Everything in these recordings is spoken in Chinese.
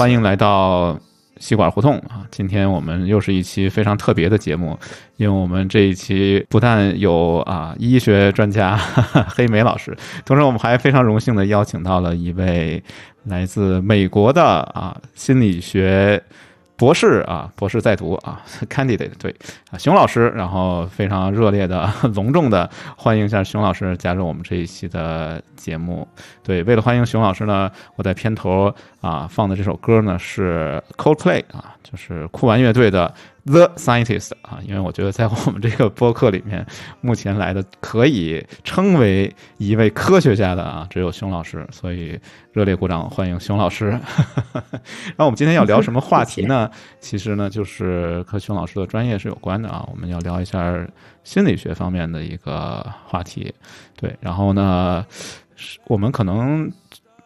欢迎来到吸管胡同啊！今天我们又是一期非常特别的节目，因为我们这一期不但有啊医学专家 黑莓老师，同时我们还非常荣幸的邀请到了一位来自美国的啊心理学。博士啊，博士在读啊，candidate 对啊，熊老师，然后非常热烈的、隆重的欢迎一下熊老师加入我们这一期的节目。对，为了欢迎熊老师呢，我在片头啊放的这首歌呢是 Coldplay 啊，就是酷玩乐队的。The scientist 啊，因为我觉得在我们这个播客里面，目前来的可以称为一位科学家的啊，只有熊老师，所以热烈鼓掌欢迎熊老师。那我们今天要聊什么话题呢？其实呢，就是和熊老师的专业是有关的啊。我们要聊一下心理学方面的一个话题。对，然后呢，我们可能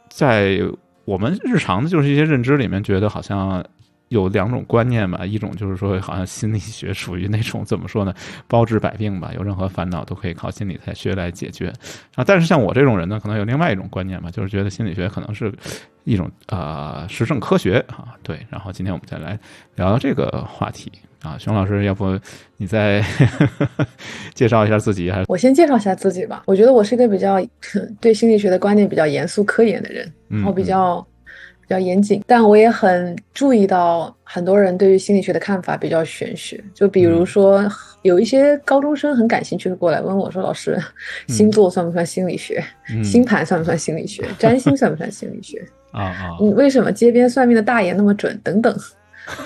在我们日常的就是一些认知里面，觉得好像。有两种观念吧，一种就是说，好像心理学属于那种怎么说呢，包治百病吧，有任何烦恼都可以靠心理学来解决啊。但是像我这种人呢，可能有另外一种观念吧，就是觉得心理学可能是一种啊实证科学啊。对，然后今天我们再来聊聊这个话题啊。熊老师，要不你再 介绍一下自己？还是我先介绍一下自己吧。我觉得我是一个比较 对心理学的观念比较严肃科研的人，然后比较。比较严谨，但我也很注意到很多人对于心理学的看法比较玄学。就比如说，有一些高中生很感兴趣的过来问我说：“老师，星座算不算心理学？星盘算不算心理学？占星算不算心理学？啊啊！你为什么街边算命的大爷那么准？等等，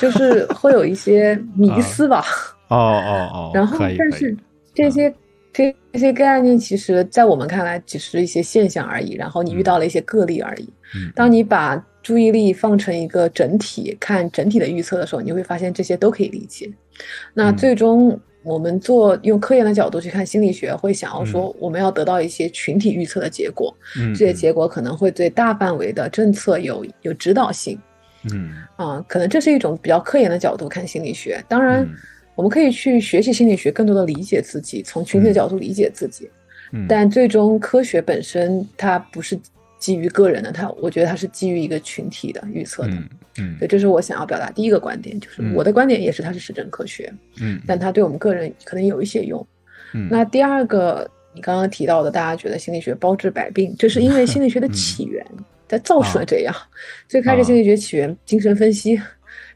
就是会有一些迷思吧。哦哦哦。然后，但是这些这这些概念，其实在我们看来只是一些现象而已。然后你遇到了一些个例而已。当你把注意力放成一个整体，看整体的预测的时候，你会发现这些都可以理解。那最终我们做用科研的角度去看心理学，会想要说我们要得到一些群体预测的结果，这些结果可能会对大范围的政策有有指导性。嗯啊，可能这是一种比较科研的角度看心理学。当然，我们可以去学习心理学，更多的理解自己，从群体的角度理解自己。但最终科学本身它不是。基于个人的，他我觉得他是基于一个群体的预测的，嗯，所以这是我想要表达第一个观点，就是我的观点也是它是实证科学，嗯，但它对我们个人可能有一些用，嗯，那第二个你刚刚提到的，大家觉得心理学包治百病，这是因为心理学的 起源在造成了这样，最开始心理学起源精神分析，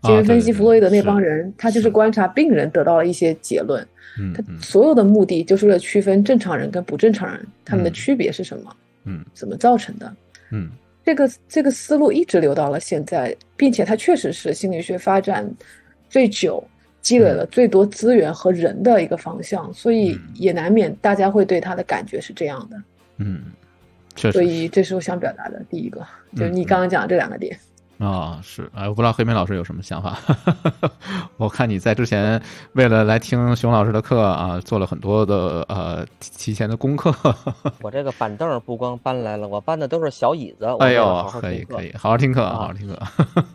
精神分析弗洛伊德那帮人，他就是观察病人得到了一些结论，嗯，他所有的目的就是为了区分正常人跟不正常人他们的区别是什么。嗯，怎么造成的？嗯，这个这个思路一直留到了现在，并且它确实是心理学发展最久、积累了最多资源和人的一个方向，所以也难免大家会对它的感觉是这样的。嗯，确实。所以这是我想表达的第一个，就是你刚刚讲的这两个点。啊，是哎，我不知道黑妹老师有什么想法。我看你在之前为了来听熊老师的课啊，做了很多的呃提前的功课。我这个板凳不光搬来了，我搬的都是小椅子。哎呦，可以可以，好好听课，好好听课。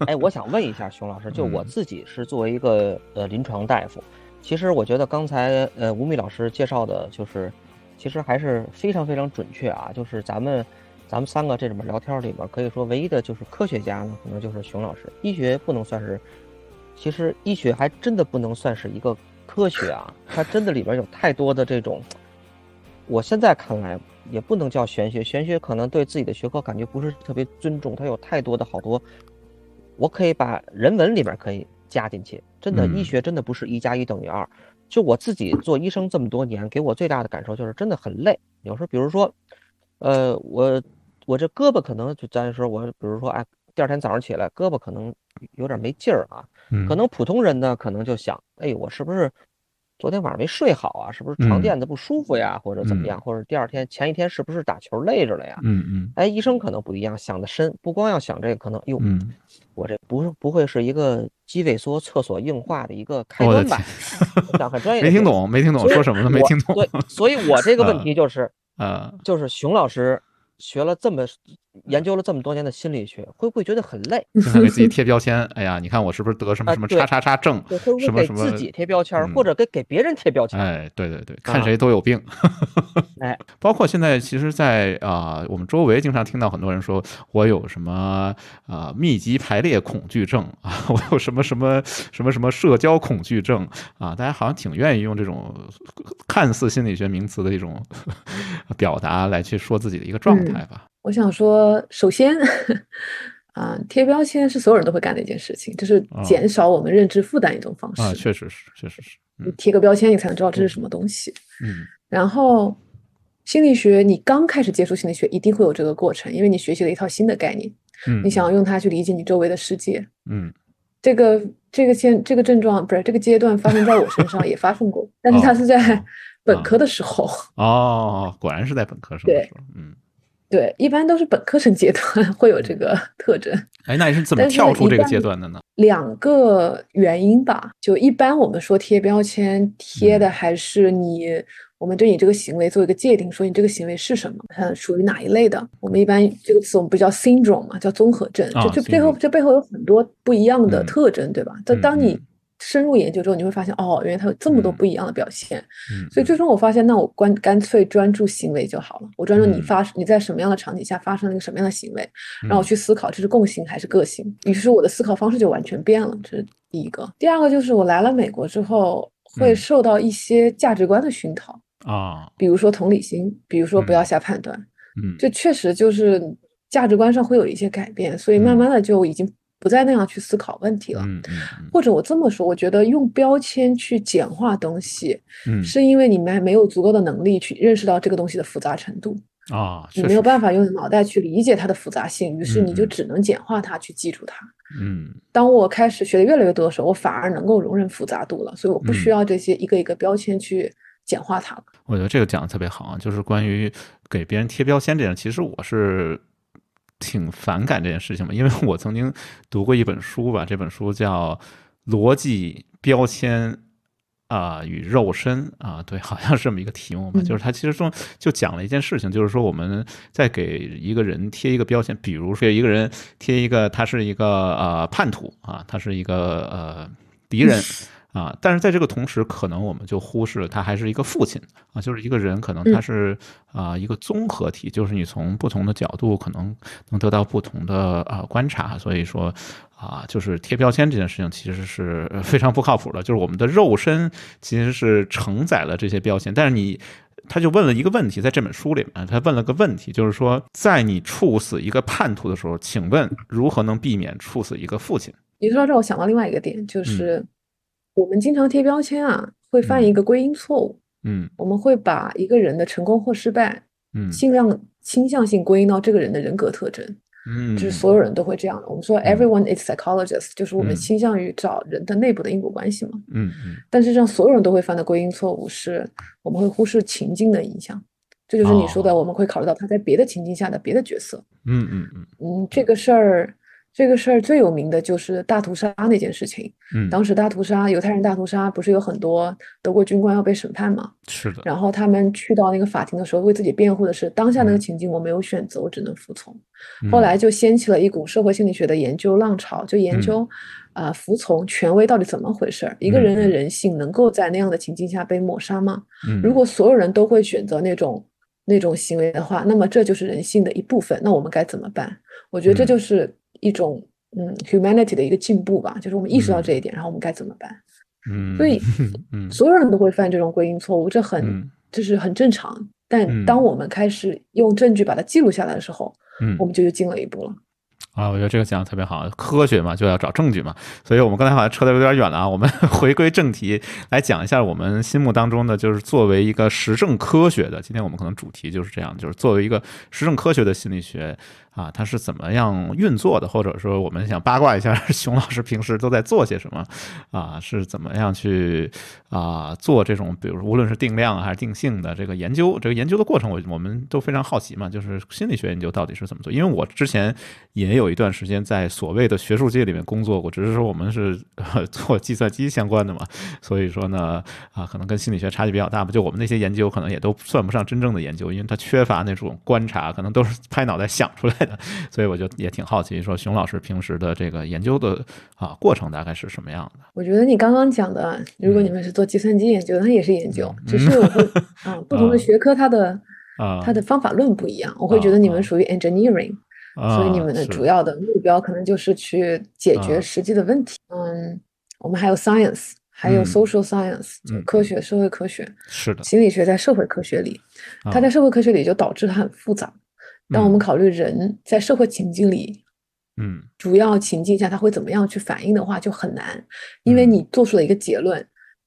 哎，我想问一下熊老师，就我自己是作为一个呃临床大夫，其实我觉得刚才呃吴宓老师介绍的，就是其实还是非常非常准确啊，就是咱们。咱们三个这里面聊天里面，可以说唯一的就是科学家呢，可能就是熊老师。医学不能算是，其实医学还真的不能算是一个科学啊，它真的里边有太多的这种，我现在看来也不能叫玄学，玄学可能对自己的学科感觉不是特别尊重，它有太多的好多，我可以把人文里边可以加进去。真的，医学真的不是一加一等于二。就我自己做医生这么多年，给我最大的感受就是真的很累。有时候，比如说，呃，我。我这胳膊可能就咱说，我比如说，哎，第二天早上起来胳膊可能有点没劲儿啊。可能普通人呢，可能就想，哎，我是不是昨天晚上没睡好啊？是不是床垫子不舒服呀？或者怎么样？或者第二天前一天是不是打球累着了呀？嗯嗯。哎，医生可能不一样，想的深，不光要想这个，可能哟，我这不是不会是一个肌萎缩、厕所硬化的一个开端吧？讲很专业。没听懂，没听懂说什么呢？没听懂。对，所以我这个问 题就是，呃，就是熊老师。学了这么研究了这么多年的心理学，会不会觉得很累？经常给自己贴标签，哎呀，你看我是不是得什么什么叉叉叉症？对，会不会给自己贴标签，或者给给别人贴标签？哎，对对对，看谁都有病。哎，包括现在，其实，在啊，我们周围经常听到很多人说，我有什么啊密集排列恐惧症啊，我有什么什么什么什么社交恐惧症啊，大家好像挺愿意用这种看似心理学名词的一种 表达来去说自己的一个状态吧。我想说，首先，啊，贴标签是所有人都会干的一件事情，就是减少我们认知负担一种方式。啊，确实是，确实是。你贴个标签，你才能知道这是什么东西。嗯。然后，心理学，你刚开始接触心理学，一定会有这个过程，因为你学习了一套新的概念。嗯。你想要用它去理解你周围的世界。嗯。这个这个现这个症状不是这个阶段发生在我身上也发生过，但是它是在本科的时候。哦，果然是在本科时候。对。嗯。对，一般都是本科生阶段 会有这个特征。哎，那你是怎么跳出这个阶段的呢？两个原因吧。就一般我们说贴标签，贴的还是你，我们对你这个行为做一个界定，说你这个行为是什么，它属于哪一类的。我们一般这个词我们不叫 syndrome 嘛，叫综合症。就就背后这背后有很多不一样的特征，对吧？就当你。深入研究之后，你会发现，哦，原来它有这么多不一样的表现。嗯，所以最终我发现，那我关干脆专注行为就好了。我专注你发你在什么样的场景下发生了一个什么样的行为，让我去思考这是共性还是个性。于是我的思考方式就完全变了。这是第一个。第二个就是我来了美国之后，会受到一些价值观的熏陶啊，比如说同理心，比如说不要下判断。嗯，这确实就是价值观上会有一些改变，所以慢慢的就已经。不再那样去思考问题了，或者我这么说，我觉得用标签去简化东西，嗯，是因为你们还没有足够的能力去认识到这个东西的复杂程度啊，你没有办法用脑袋去理解它的复杂性，于是你就只能简化它去记住它。嗯，当我开始学的越来越多的时候，我反而能够容忍复杂度了，所以我不需要这些一个一个标签去简化它了。我觉得这个讲的特别好啊，就是关于给别人贴标签这样，其实我是。挺反感这件事情嘛，因为我曾经读过一本书吧，这本书叫《逻辑标签啊与肉身》啊，对，好像是这么一个题目嘛，就是它其实中就讲了一件事情，就是说我们在给一个人贴一个标签，比如说一个人贴一个他是一个呃叛徒啊，他是一个呃敌人。啊，但是在这个同时，可能我们就忽视了他还是一个父亲啊，就是一个人，可能他是啊一个综合体，就是你从不同的角度可能能得到不同的啊观察，所以说啊，就是贴标签这件事情其实是非常不靠谱的，就是我们的肉身其实是承载了这些标签，但是你他就问了一个问题，在这本书里面，他问了个问题，就是说在你处死一个叛徒的时候，请问如何能避免处死一个父亲？你说到这，我想到另外一个点，就是。我们经常贴标签啊，会犯一个归因错误。嗯，我们会把一个人的成功或失败，嗯，尽量倾向性归因到这个人的人格特征。嗯，就是所有人都会这样的。我们说 everyone is psychologist，就是我们倾向于找人的内部的因果关系嘛。嗯嗯。但是，让所有人都会犯的归因错误是，我们会忽视情境的影响。这就是你说的，我们会考虑到他在别的情境下的别的角色。嗯嗯嗯。嗯，这个事儿。这个事儿最有名的就是大屠杀那件事情。嗯，当时大屠杀，犹太人大屠杀不是有很多德国军官要被审判吗？是的。然后他们去到那个法庭的时候，为自己辩护的是当下那个情境，我没有选择，我只能服从。后来就掀起了一股社会心理学的研究浪潮，就研究啊，服从权威到底怎么回事儿？一个人的人性能够在那样的情境下被抹杀吗？如果所有人都会选择那种那种行为的话，那么这就是人性的一部分。那我们该怎么办？我觉得这就是。一种嗯，humanity 的一个进步吧，就是我们意识到这一点，然后我们该怎么办？嗯，所以 所有人都会犯这种归因错误，这很就是很正常。但当我们开始用证据把它记录下来的时候，嗯，我们就又进了一步了。啊，我觉得这个讲的特别好，科学嘛就要找证据嘛，所以我们刚才好像扯的有点远了啊，我们 回归正题来讲一下我们心目当中的，就是作为一个实证科学的，今天我们可能主题就是这样，就是作为一个实证科学的心理学。啊，它是怎么样运作的？或者说，我们想八卦一下，熊老师平时都在做些什么？啊，是怎么样去啊做这种，比如无论是定量还是定性的这个研究？这个研究的过程，我我们都非常好奇嘛。就是心理学研究到底是怎么做？因为我之前也有一段时间在所谓的学术界里面工作过，只是说我们是 做计算机相关的嘛，所以说呢，啊，可能跟心理学差距比较大嘛。就我们那些研究，可能也都算不上真正的研究，因为它缺乏那种观察，可能都是拍脑袋想出来。的，所以我就也挺好奇，说熊老师平时的这个研究的啊过程大概是什么样的？我觉得你刚刚讲的，如果你们是做计算机研究，它也是研究，只是我会啊，不同的学科它的啊它的方法论不一样。我会觉得你们属于 engineering，所以你们的主要的目标可能就是去解决实际的问题。嗯，我们还有 science。还有 social science，就科学、社会科学，是的，心理学在社会科学里，它在社会科学里就导致它很复杂。当我们考虑人在社会情境里，嗯，主要情境下他会怎么样去反应的话，就很难，因为你做出了一个结论，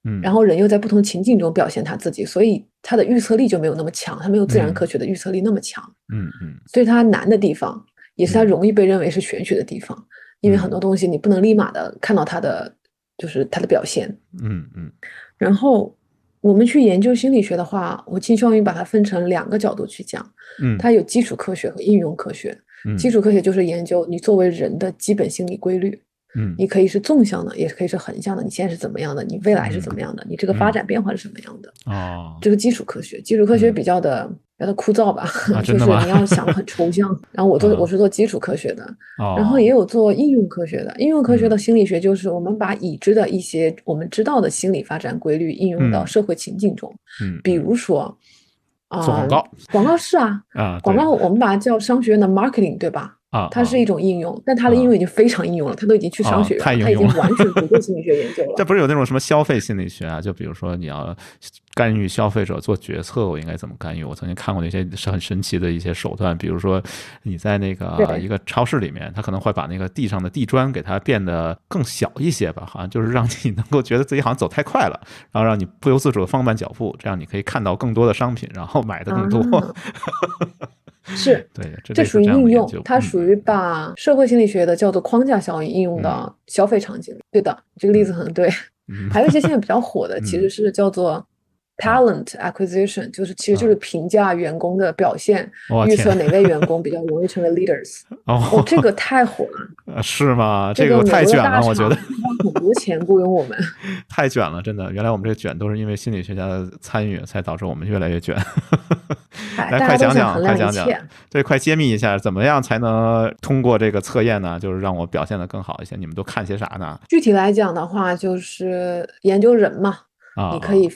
嗯，然后人又在不同情境中表现他自己，所以他的预测力就没有那么强，他没有自然科学的预测力那么强，嗯嗯，所以它难的地方，也是它容易被认为是玄学的地方，因为很多东西你不能立马的看到它的。就是它的表现，嗯嗯，然后我们去研究心理学的话，我倾向于把它分成两个角度去讲，嗯，它有基础科学和应用科学。基础科学就是研究你作为人的基本心理规律。嗯，你可以是纵向的，也可以是横向的。你现在是怎么样的？你未来是怎么样的？你这个发展变化是什么样的？哦，这个基础科学，基础科学比较的比较的枯燥吧，就是你要想很抽象。然后我做我是做基础科学的，然后也有做应用科学的。应用科学的心理学就是我们把已知的一些我们知道的心理发展规律应用到社会情境中。嗯，比如说啊，做广告，广告是啊，啊，广告我们把它叫商学院的 marketing，对吧？啊，它是一种应用，但它的应用已经非常应用了，它都已经去商学院，它已经完全不做心理学研究了。这不是有那种什么消费心理学啊？就比如说你要干预消费者做决策，我应该怎么干预？我曾经看过那些是很神奇的一些手段，比如说你在那个一个超市里面，他可能会把那个地上的地砖给它变得更小一些吧，好像就是让你能够觉得自己好像走太快了，然后让你不由自主的放慢脚步，这样你可以看到更多的商品，然后买的更多。是对，这属于应用，它属于把社会心理学的叫做框架效应应用到消费场景里。对的，这个例子很对。还有一些现在比较火的，其实是叫做。Talent acquisition 就是其实就是评价员工的表现，预测哪位员工比较容易成为 leaders。哦，这个太火了，是吗？这个太卷了，我觉得。花很多钱雇佣我们，太卷了，真的。原来我们这卷都是因为心理学家的参与，才导致我们越来越卷。来，快讲讲，快讲讲，对，快揭秘一下，怎么样才能通过这个测验呢？就是让我表现的更好一些。你们都看些啥呢？具体来讲的话，就是研究人嘛，啊，你可以。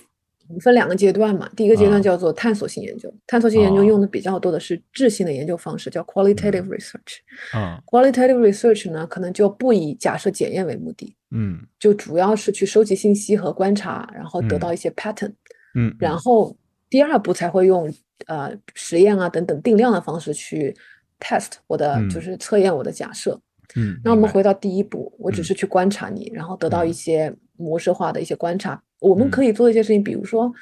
分两个阶段嘛，第一个阶段叫做探索性研究，探索性研究用的比较多的是质性的研究方式，叫 qualitative research。嗯，qualitative research 呢，可能就不以假设检验为目的，嗯，就主要是去收集信息和观察，然后得到一些 pattern，嗯，然后第二步才会用呃实验啊等等定量的方式去 test 我的就是测验我的假设。嗯，那我们回到第一步，我只是去观察你，然后得到一些模式化的一些观察。我们可以做一些事情，比如说，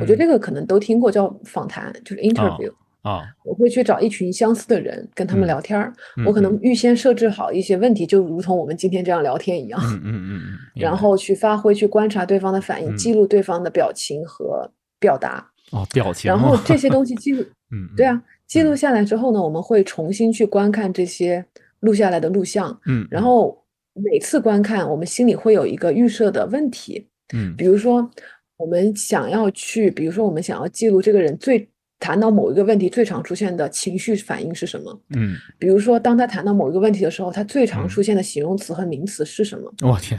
我觉得这个可能都听过，叫访谈，就是 interview 啊。我会去找一群相似的人，跟他们聊天儿。我可能预先设置好一些问题，就如同我们今天这样聊天一样。嗯嗯嗯嗯。然后去发挥，去观察对方的反应，记录对方的表情和表达。哦，表情。然后这些东西记录，嗯，对啊，记录下来之后呢，我们会重新去观看这些录下来的录像。嗯。然后每次观看，我们心里会有一个预设的问题。嗯，比如说，我们想要去，比如说，我们想要记录这个人最谈到某一个问题最常出现的情绪反应是什么？嗯，比如说，当他谈到某一个问题的时候，他最常出现的形容词和名词是什么？我天，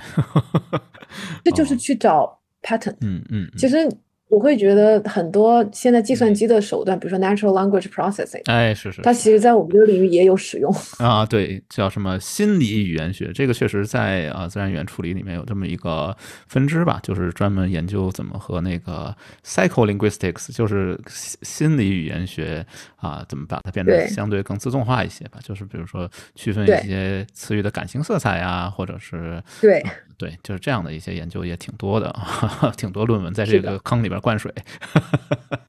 这就是去找 pattern。嗯嗯，其实。我会觉得很多现在计算机的手段，比如说 natural language processing，哎，是是，它其实在我们这个领域也有使用啊。对，叫什么心理语言学，这个确实在啊自然语言处理里面有这么一个分支吧，就是专门研究怎么和那个 psycholinguistics，就是心理语言学啊，怎么把它变得相对更自动化一些吧。就是比如说区分一些词语的感情色彩呀，或者是对对，就是这样的一些研究也挺多的，挺多论文在这个坑里边。灌水，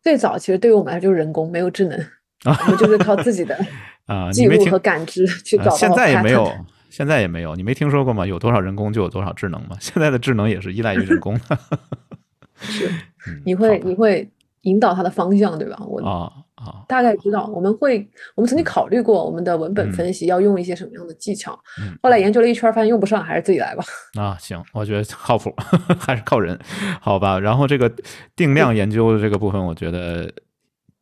最早其实对于我们来说就是人工，没有智能，我们就是靠自己的 啊记录和感知去找到。现在也没有，现在也没有，你没听说过吗？有多少人工就有多少智能吗？现在的智能也是依赖于人工的。是，你会你会引导它的方向，对吧？我啊啊，大概知道，我们会，我们曾经考虑过我们的文本分析要用一些什么样的技巧，后来研究了一圈，发现用不上，还是自己来吧。啊，行，我觉得靠谱，还是靠人，好吧。然后这个定量研究的这个部分，我觉得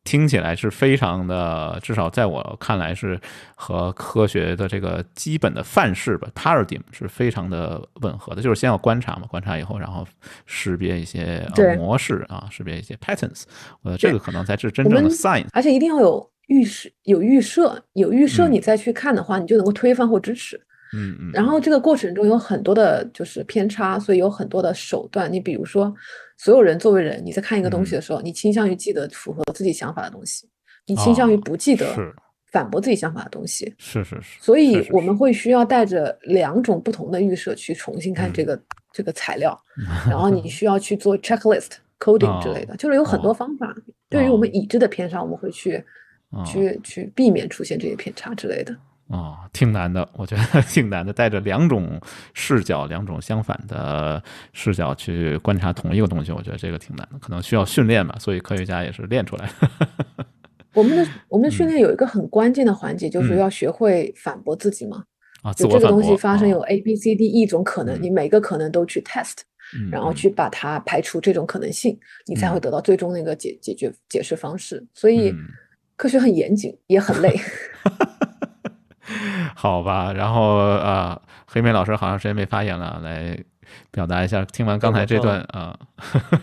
听起来是非常的，至少在我看来是和科学的这个基本的范式吧，paradigm 是非常的吻合的。就是先要观察嘛，观察以后，然后识别一些模式啊，识别一些 patterns。我觉得这个可能才是真正的 science。而且一定要有预设、有预设、有预设，你再去看的话，你就能够推翻或支持。嗯嗯。然后这个过程中有很多的就是偏差，所以有很多的手段。你比如说。所有人作为人，你在看一个东西的时候，你倾向于记得符合自己想法的东西，你倾向于不记得反驳自己想法的东西。是是是。所以我们会需要带着两种不同的预设去重新看这个这个材料，然后你需要去做 checklist coding 之类的，就是有很多方法。对于我们已知的偏差，我们会去去去避免出现这些偏差之类的。啊，挺难的，我觉得 挺难的。带着两种视角，两种相反的视角去观察同一个东西，我觉得这个挺难的，可能需要训练吧。所以科学家也是练出来的。我们的我们的训练有一个很关键的环节，就是要学会反驳自己嘛。啊，就这个东西发生有 A、B、C、D 一种可能，你每个可能都去 test，然后去把它排除这种可能性，你才会得到最终那个解解决解释方式。所以科学很严谨，也很累。好吧，然后啊，黑妹老师好长时间没发言了，来表达一下。听完刚才这段啊，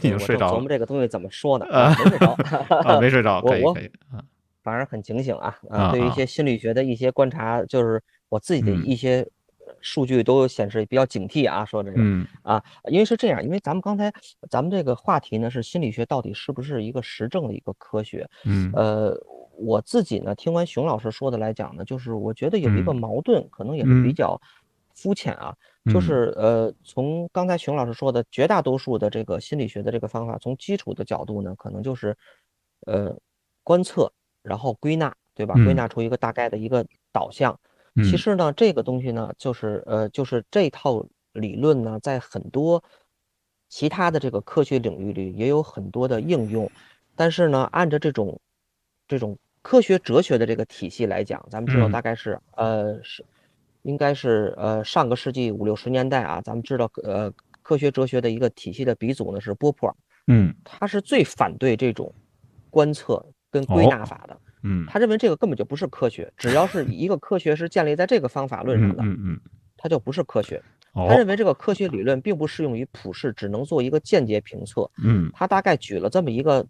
已经 睡着了。琢磨这个东西怎么说呢？啊，没睡着啊，没睡着，可以可以啊，反而很警醒啊啊！对于一些心理学的一些观察，就是我自己的一些数据都显示比较警惕啊。说这个啊，因为是这样，因为咱们刚才咱们这个话题呢是心理学到底是不是一个实证的一个科学？嗯，呃。我自己呢，听完熊老师说的来讲呢，就是我觉得有一个矛盾，可能也是比较肤浅啊。就是呃，从刚才熊老师说的绝大多数的这个心理学的这个方法，从基础的角度呢，可能就是呃观测，然后归纳，对吧？归纳出一个大概的一个导向。其实呢，这个东西呢，就是呃，就是这套理论呢，在很多其他的这个科学领域里也有很多的应用，但是呢，按照这种这种科学哲学的这个体系来讲，咱们知道大概是呃是，应该是呃上个世纪五六十年代啊，咱们知道呃科学哲学的一个体系的鼻祖呢是波普尔，嗯，他是最反对这种观测跟归纳法的，嗯，他认为这个根本就不是科学，只要是一个科学是建立在这个方法论上的，嗯嗯，他就不是科学，他认为这个科学理论并不适用于普世，只能做一个间接评测，嗯，他大概举了这么一个。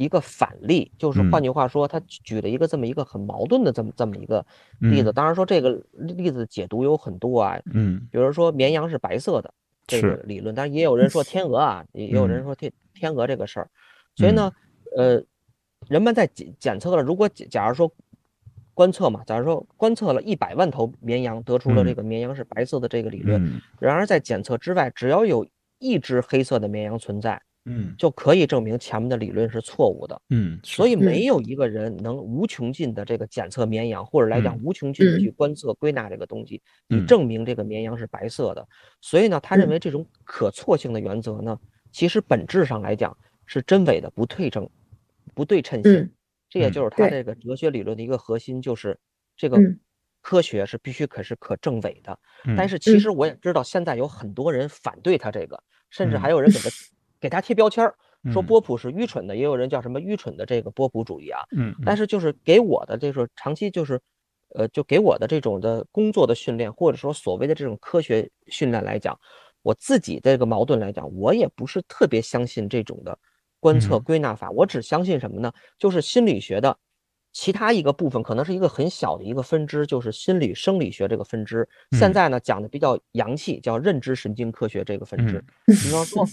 一个反例，就是换句话说，他举了一个这么一个很矛盾的这么这么一个例子。当然说这个例子解读有很多啊，嗯，比如说绵羊是白色的这个理论，但是也有人说 天鹅啊，也有人说天天鹅这个事儿。所以呢，呃，人们在检检测了，如果假如说观测嘛，假如说观测了一百万头绵羊，得出了这个绵羊是白色的这个理论，然而在检测之外，只要有一只黑色的绵羊存在。嗯，就可以证明前面的理论是错误的。嗯，所以没有一个人能无穷尽的这个检测绵羊，或者来讲无穷尽的去观测归纳这个东西，以证明这个绵羊是白色的。所以呢，他认为这种可错性的原则呢，其实本质上来讲是真伪的不对称、不对称性。这也就是他这个哲学理论的一个核心，就是这个科学是必须可是可证伪的。但是其实我也知道，现在有很多人反对他这个，甚至还有人给他。给他贴标签儿，说波普是愚蠢的，也有人叫什么愚蠢的这个波普主义啊。嗯，但是就是给我的这个长期就是，呃，就给我的这种的工作的训练，或者说所谓的这种科学训练来讲，我自己这个矛盾来讲，我也不是特别相信这种的观测归纳法。我只相信什么呢？就是心理学的其他一个部分，可能是一个很小的一个分支，就是心理生理学这个分支。现在呢讲的比较洋气，叫认知神经科学这个分支。比方说。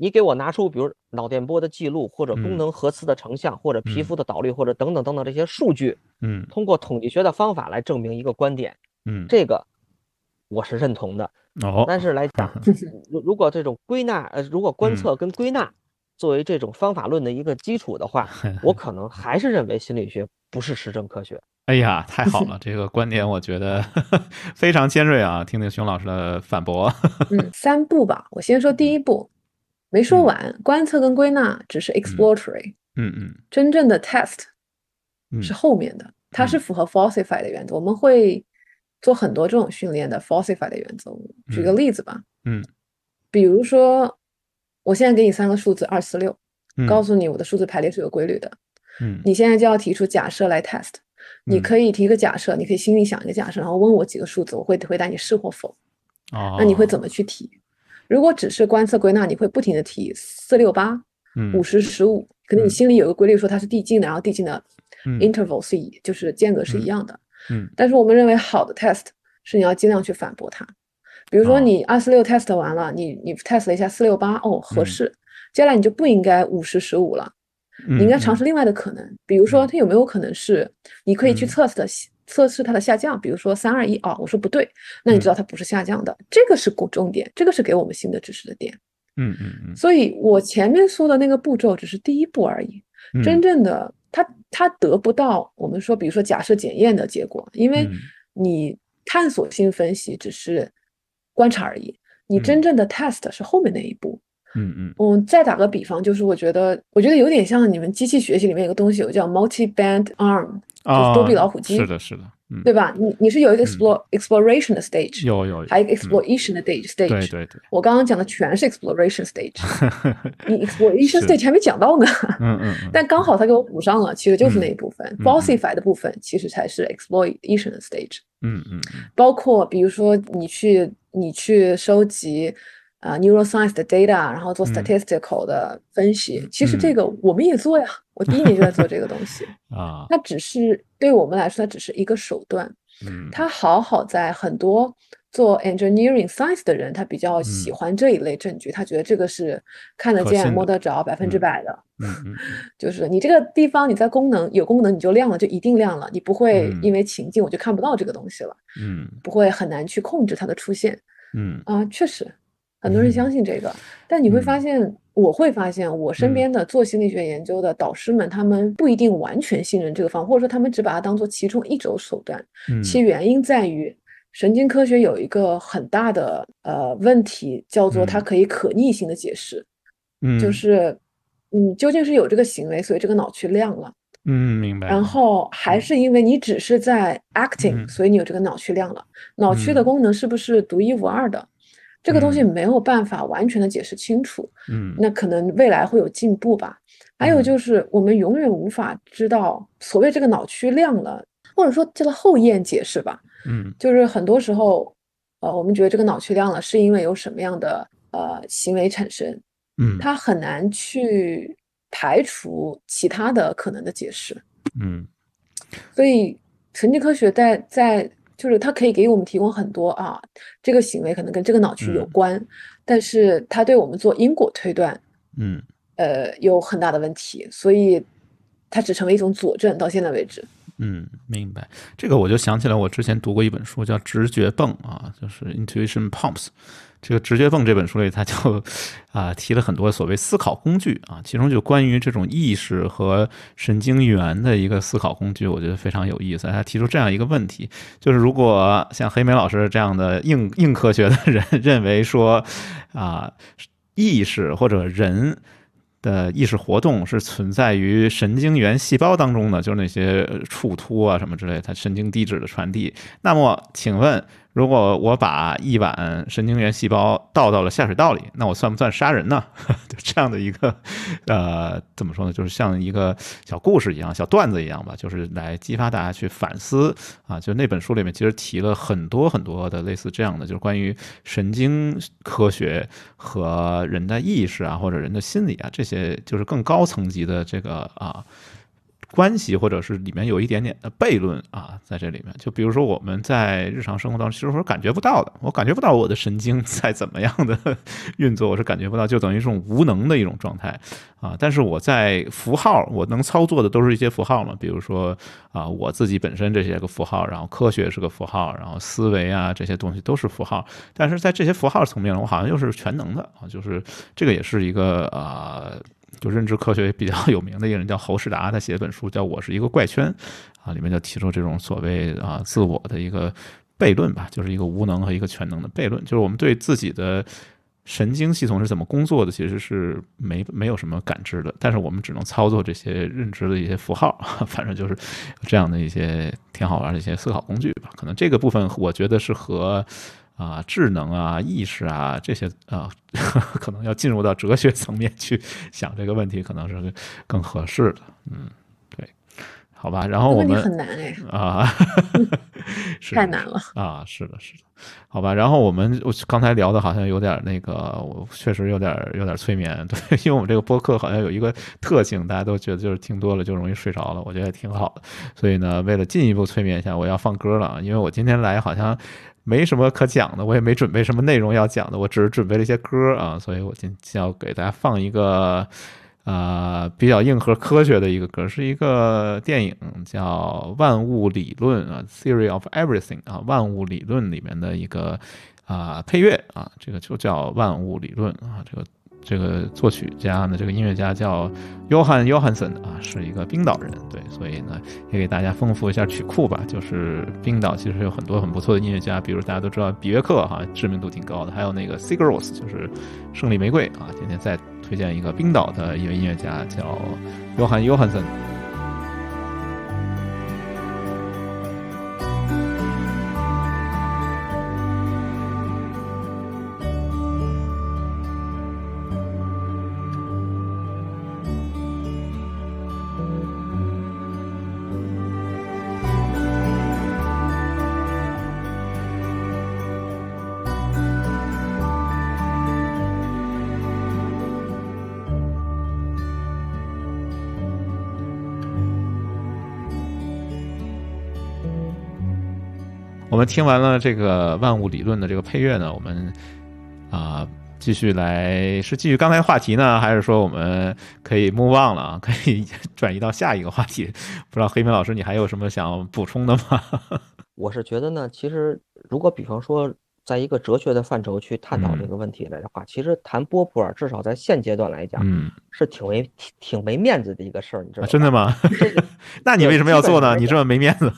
你给我拿出，比如脑电波的记录，或者功能核磁的成像，或者皮肤的导率，或者等等等等这些数据，嗯，通过统计学的方法来证明一个观点，嗯，这个我是认同的。哦，但是来讲，如如果这种归纳，呃，如果观测跟归纳作为这种方法论的一个基础的话，我可能还是认为心理学不是实证科学。哎呀，太好了，这个观点我觉得非常尖锐啊！听听熊老师的反驳。嗯，三步吧，我先说第一步。没说完，观测跟归纳只是 exploratory，嗯嗯，真正的 test 是后面的，它是符合 falsify 的原则。我们会做很多这种训练的 falsify 的原则。举个例子吧，嗯，比如说，我现在给你三个数字二四六，告诉你我的数字排列是有规律的，嗯，你现在就要提出假设来 test。你可以提个假设，你可以心里想一个假设，然后问我几个数字，我会回答你是或否。哦，那你会怎么去提？如果只是观测归纳，你会不停的提四六八、五十十五，可能你心里有个规律说它是递进的，然后递进的 interval 是一，就是间隔是一样的。嗯，但是我们认为好的 test 是你要尽量去反驳它。比如说你二四六 test 完了，你你 test 了一下四六八，哦合适，接下来你就不应该五十十五了。你应该尝试另外的可能，比如说它有没有可能是你可以去测试的测试它的下降，比如说三二一啊，我说不对，那你知道它不是下降的，这个是重点，这个是给我们新的知识的点。嗯嗯嗯。所以我前面说的那个步骤只是第一步而已，真正的它它得不到我们说比如说假设检验的结果，因为你探索性分析只是观察而已，你真正的 test 是后面那一步。嗯嗯，我再打个比方，就是我觉得，我觉得有点像你们机器学习里面有个东西，有叫 multi-band arm，就是多臂老虎机。是的，是的，对吧？你你是有一个 explore exploration 的 stage，有有，还有一个 exploration 的 stage stage。对对对。我刚刚讲的全是 exploration stage，你 exploration stage 还没讲到呢。嗯嗯。但刚好他给我补上了，其实就是那一部分 falsify 的部分，其实才是 exploration 的 stage。嗯嗯。包括比如说你去你去收集。啊，neuroscience 的 data，然后做 statistical 的分析，其实这个我们也做呀。我第一年就在做这个东西啊。它只是对我们来说，它只是一个手段。嗯。它好好在很多做 engineering science 的人，他比较喜欢这一类证据，他觉得这个是看得见、摸得着、百分之百的。嗯嗯。就是你这个地方，你在功能有功能，你就亮了，就一定亮了，你不会因为情境我就看不到这个东西了。嗯。不会很难去控制它的出现。嗯。啊，确实。很多人相信这个，但你会发现，我会发现，我身边的做心理学研究的导师们，他们不一定完全信任这个方，或者说他们只把它当做其中一种手段。其原因在于，神经科学有一个很大的呃问题，叫做它可以可逆性的解释。嗯，就是嗯，究竟是有这个行为，所以这个脑区亮了。嗯，明白。然后还是因为你只是在 acting，所以你有这个脑区亮了。脑区的功能是不是独一无二的？这个东西没有办法完全的解释清楚，嗯，那可能未来会有进步吧。还有就是，我们永远无法知道所谓这个脑区亮了，或者说叫做后验解释吧，嗯，就是很多时候，呃，我们觉得这个脑区亮了，是因为有什么样的呃行为产生，嗯，它很难去排除其他的可能的解释，嗯，所以神经科学在在。就是它可以给我们提供很多啊，这个行为可能跟这个脑区有关，但是它对我们做因果推断，嗯，呃，有很大的问题，所以它只成为一种佐证，到现在为止。嗯，明白。这个我就想起来，我之前读过一本书，叫《直觉泵》啊，就是 Intuition Pumps。这个《直觉泵》这本书里，他就啊提了很多所谓思考工具啊，其中就关于这种意识和神经元的一个思考工具，我觉得非常有意思。他提出这样一个问题，就是如果像黑莓老师这样的硬硬科学的人 认为说啊，意识或者人的意识活动是存在于神经元细胞当中的，就是那些触突啊什么之类，它神经递质的传递，那么请问？如果我把一碗神经元细胞倒到了下水道里，那我算不算杀人呢？就这样的一个，呃，怎么说呢？就是像一个小故事一样、小段子一样吧，就是来激发大家去反思啊。就那本书里面其实提了很多很多的类似这样的，就是关于神经科学和人的意识啊，或者人的心理啊，这些就是更高层级的这个啊。关系，或者是里面有一点点的悖论啊，在这里面，就比如说我们在日常生活当中，其实是感觉不到的，我感觉不到我的神经在怎么样的运作，我是感觉不到，就等于这种无能的一种状态啊。但是我在符号，我能操作的都是一些符号嘛，比如说啊，我自己本身这些个符号，然后科学是个符号，然后思维啊这些东西都是符号。但是在这些符号层面，我好像又是全能的啊，就是这个也是一个啊。就认知科学比较 有名的一个人叫侯世达，他写一本书叫《我是一个怪圈》，啊，里面就提出这种所谓啊自我的一个悖论吧，就是一个无能和一个全能的悖论，就是我们对自己的神经系统是怎么工作的，其实是没没有什么感知的，但是我们只能操作这些认知的一些符号，反正就是这样的一些挺好玩的一些思考工具吧。可能这个部分我觉得是和。啊，智能啊，意识啊，这些啊，可能要进入到哲学层面去想这个问题，可能是更合适的。嗯，对好吧，然后我们很难哎啊，太难了啊，是的，是的，好吧，然后我们我刚才聊的好像有点那个，我确实有点有点催眠，对，因为我们这个播客好像有一个特性，大家都觉得就是听多了就容易睡着了，我觉得也挺好的，所以呢，为了进一步催眠一下，我要放歌了，因为我今天来好像没什么可讲的，我也没准备什么内容要讲的，我只是准备了一些歌啊，所以我今天要给大家放一个。啊，比较硬核科学的一个歌，是一个电影叫《万物理论》啊，《Theory of Everything》啊，《万物理论》里面的一个啊配乐啊，这个就叫《万物理论》啊，这个这个作曲家呢，这个音乐家叫约翰·约翰森啊，是一个冰岛人，对，所以呢，也给大家丰富一下曲库吧。就是冰岛其实有很多很不错的音乐家，比如大家都知道比约克哈，知名度挺高的，还有那个 Sigur Rós，就是胜利玫瑰啊，今天再。推荐一个冰岛的一位音乐家，叫约翰·听完了这个万物理论的这个配乐呢，我们啊继续来是继续刚才话题呢，还是说我们可以 move on 了啊？可以转移到下一个话题？不知道黑明老师你还有什么想补充的吗？我是觉得呢，其实如果比方说在一个哲学的范畴去探讨这个问题来的话，其实谈波普尔至少在现阶段来讲，嗯，是挺没挺挺没面子的一个事儿，你知道吗？真的吗？那你为什么要做呢？你这么没面子？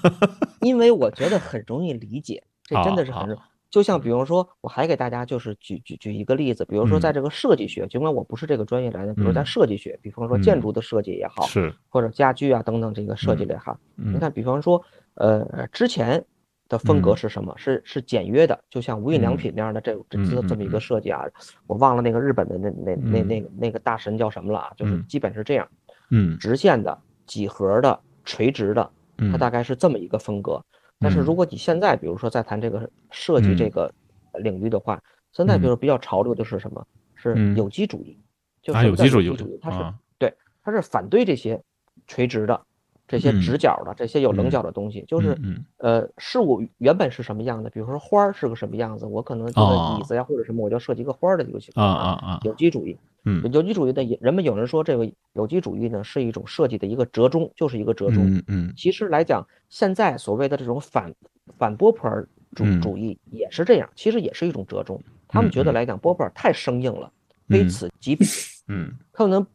因为我觉得 很容易理解，这真的是很，就像比如说，我还给大家就是举举举一个例子，比如说在这个设计学，尽管我不是这个专业来的，比如在设计学，比方说建筑的设计也好，是或者家居啊等等这个设计类哈，你看，比方说，呃，之前的风格是什么？是是简约的，就像无印良品那样的这这这么一个设计啊，我忘了那个日本的那那那那个那个大神叫什么了啊，就是基本是这样，嗯，直线的、几何的、垂直的。它大概是这么一个风格，但是如果你现在比如说在谈这个设计这个领域的话，现在比如比较潮流的是什么？是有机主义，就是有机主义，它是对，它是反对这些垂直的、这些直角的、这些有棱角的东西，就是呃事物原本是什么样的，比如说花儿是个什么样子，我可能这个椅子呀或者什么，我就设计一个花儿的一个情况啊啊啊，有机主义。嗯，有机主义的人们有人说这个有机主义呢是一种设计的一个折中，就是一个折中。嗯嗯，其实来讲，现在所谓的这种反反波普尔主主义也是这样，其实也是一种折中。他们觉得来讲波普尔太生硬了，非此即彼。嗯，可能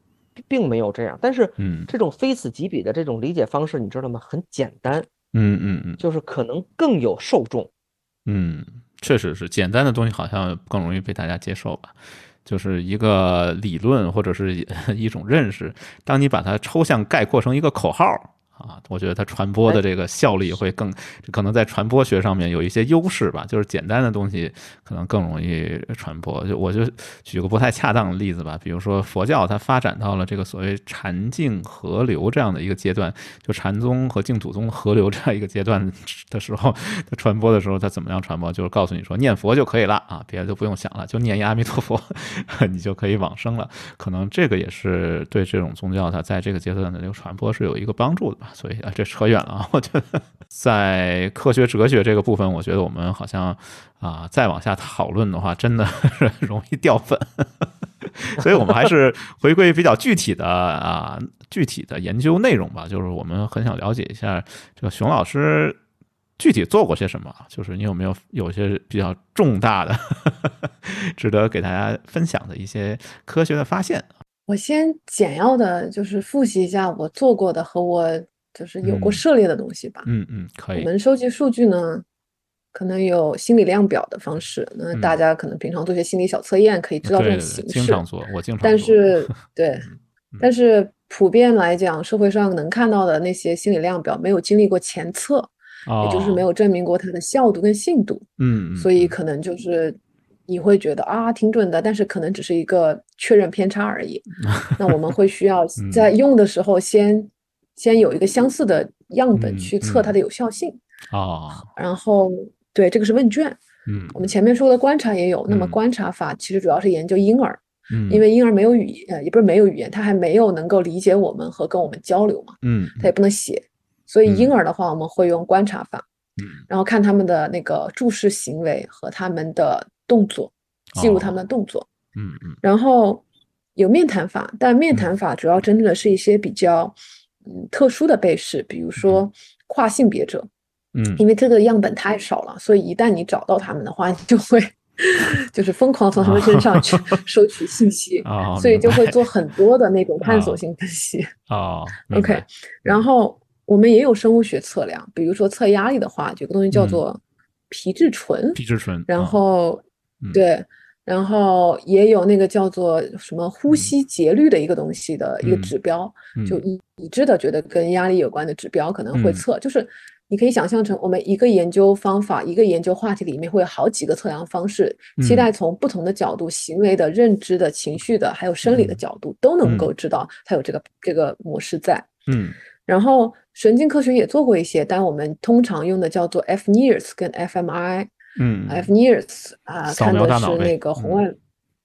并没有这样，但是嗯，这种非此即彼的这种理解方式，你知道吗？很简单。嗯嗯嗯，就是可能更有受众。嗯，确实是简单的东西好像更容易被大家接受吧。就是一个理论或者是一 种认识，当你把它抽象概括成一个口号。啊，我觉得它传播的这个效率会更，可能在传播学上面有一些优势吧。就是简单的东西可能更容易传播。就我就举个不太恰当的例子吧，比如说佛教它发展到了这个所谓禅净合流这样的一个阶段，就禅宗和净土宗合流这样一个阶段的时候，它传播的时候它怎么样传播？就是告诉你说念佛就可以了啊，别的就不用想了，就念一阿弥陀佛，你就可以往生了。可能这个也是对这种宗教它在这个阶段的这个传播是有一个帮助的吧。所以啊，这扯远了啊！我觉得在科学哲学这个部分，我觉得我们好像啊，再往下讨论的话，真的 容易掉粉。所以我们还是回归比较具体的啊，具体的研究内容吧。就是我们很想了解一下这个熊老师具体做过些什么，就是你有没有有些比较重大的、值得给大家分享的一些科学的发现。我先简要的，就是复习一下我做过的和我。就是有过涉猎的东西吧。嗯嗯，可以。我们收集数据呢，可能有心理量表的方式。那大家可能平常做些心理小测验，可以知道这种形式。经常做，我经常。但是对，但是普遍来讲，社会上能看到的那些心理量表没有经历过前测，也就是没有证明过它的效度跟信度。嗯。所以可能就是你会觉得啊挺准的，但是可能只是一个确认偏差而已。那我们会需要在用的时候先。先有一个相似的样本去测它的有效性啊。然后，对，这个是问卷。嗯，我们前面说的观察也有。那么观察法其实主要是研究婴儿，嗯，因为婴儿没有语言，呃，也不是没有语言，他还没有能够理解我们和跟我们交流嘛。嗯，他也不能写，所以婴儿的话，我们会用观察法。嗯，然后看他们的那个注视行为和他们的动作，记录他们的动作。嗯嗯。然后有面谈法，但面谈法主要针对的是一些比较嗯特殊的被试，比如说跨性别者。嗯。因为这个样本太少了，所以一旦你找到他们的话，你就会就是疯狂从他们身上去收取信息。啊。所以就会做很多的那种探索性分析。啊。OK，然后。我们也有生物学测量，比如说测压力的话，有个东西叫做皮质醇。皮质醇。然后，嗯、对，然后也有那个叫做什么呼吸节律的一个东西的一个指标，嗯、就已已知的觉得跟压力有关的指标可能会测。嗯、就是你可以想象成我们一个研究方法、一个研究话题里面会有好几个测量方式，期待从不同的角度、行为的、认知的、情绪的，还有生理的角度都能够知道它有这个这个模式在。嗯。然后神经科学也做过一些，但我们通常用的叫做 fNIRS 跟 fMRI。嗯，fNIRS 啊，看的是那个红外，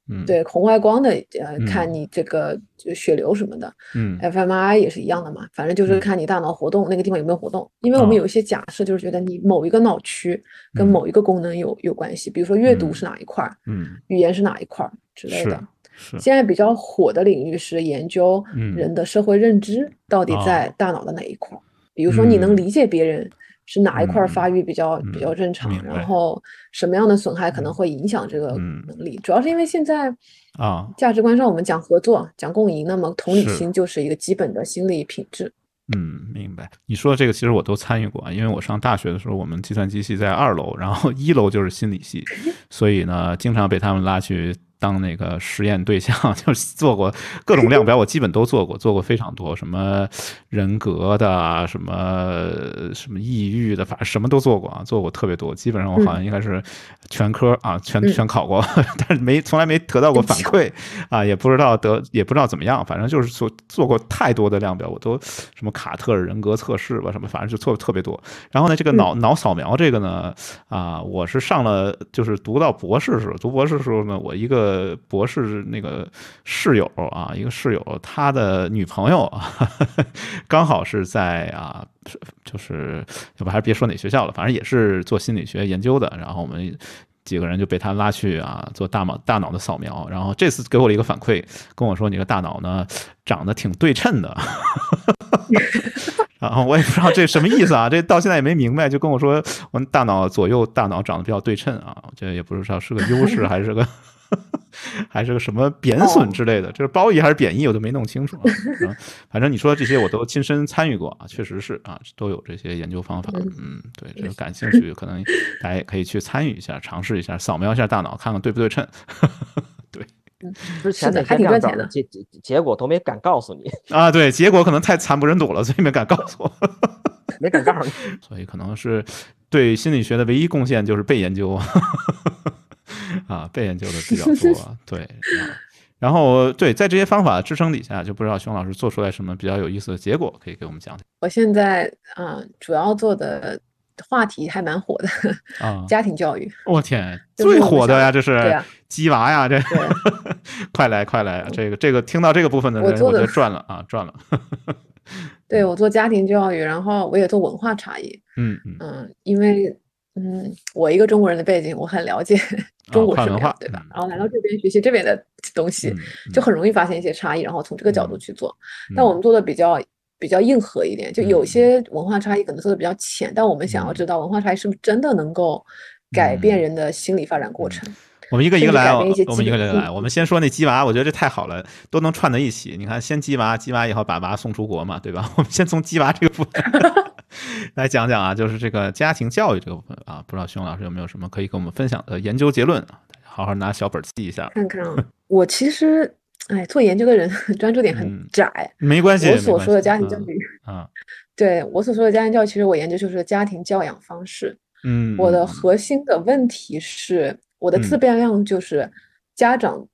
嗯，对红外光的，呃，看你这个血流什么的。嗯，fMRI 也是一样的嘛，反正就是看你大脑活动那个地方有没有活动。因为我们有一些假设，就是觉得你某一个脑区跟某一个功能有有关系，比如说阅读是哪一块儿，嗯，语言是哪一块儿之类的。是现在比较火的领域是研究人的社会认知到底在大脑的哪一块儿，比如说你能理解别人是哪一块发育比较比较正常，然后什么样的损害可能会影响这个能力。主要是因为现在啊价值观上我们讲合作讲共赢，那么同理心就是一个基本的心理品质。嗯，明白。你说的这个其实我都参与过，因为我上大学的时候，我们计算机系在二楼，然后一楼就是心理系，所以呢，经常被他们拉去。当那个实验对象，就是做过各种量表，我基本都做过，做过非常多，什么人格的，什么什么抑郁的，反正什么都做过啊，做过特别多。基本上我好像应该是全科啊，全全考过，但是没从来没得到过反馈啊，也不知道得也不知道怎么样，反正就是做做过太多的量表，我都什么卡特尔人格测试吧，什么反正就做的特别多。然后呢，这个脑脑扫描这个呢，啊，我是上了就是读到博士时候，读博士时候呢，我一个。呃，博士那个室友啊，一个室友，他的女朋友啊，刚好是在啊，就是要不还是别说哪学校了，反正也是做心理学研究的。然后我们几个人就被他拉去啊，做大脑大脑的扫描。然后这次给我了一个反馈，跟我说你个大脑呢长得挺对称的。然后我也不知道这什么意思啊，这到现在也没明白，就跟我说我大脑左右大脑长得比较对称啊，我觉得也不知道是个优势还是个。还是个什么贬损之类的，这是褒义还是贬义，我都没弄清楚啊。反正你说这些我都亲身参与过啊，确实是啊，都有这些研究方法。嗯，对，这个感兴趣，可能大家也可以去参与一下，尝试一下，扫描一下大脑，看看对不对称。对，之前还挺赚钱的，结结果都没敢告诉你啊。对，结果可能太惨不忍睹了，所以没敢告诉我，没敢告诉你。所以可能是对心理学的唯一贡献就是被研究。啊，被研究的比较多，对，然后对，在这些方法支撑底下，就不知道熊老师做出来什么比较有意思的结果，可以给我们讲讲。我现在啊、呃，主要做的话题还蛮火的啊，家庭教育。我天，最火的呀，这是对啊，鸡娃呀，这快来 快来，这个这个听到这个部分的人，我觉得赚了啊，赚了。对我做家庭教育，然后我也做文化差异。嗯嗯嗯，因为。嗯，我一个中国人的背景，我很了解中国是什么样，对吧？然后来到这边学习这边的东西，就很容易发现一些差异，然后从这个角度去做。但我们做的比较比较硬核一点，就有些文化差异可能做的比较浅，但我们想要知道文化差异是不是真的能够改变人的心理发展过程。我们一个一个来，我们一个一个来。我们先说那鸡娃，我觉得这太好了，都能串在一起。你看，先鸡娃，鸡娃以后把娃送出国嘛，对吧？我们先从鸡娃这个部分 来讲讲啊，就是这个家庭教育这个部分啊，不知道熊老师有没有什么可以跟我们分享的研究结论啊？好好拿小本记一下。看看啊，我其实哎，做研究的人专注点很窄，没关系。我所说的家庭教育啊，对我所说的家庭教育，其实我研究就是家庭教养方式。嗯，我的核心的问题是。我的自变量就是家长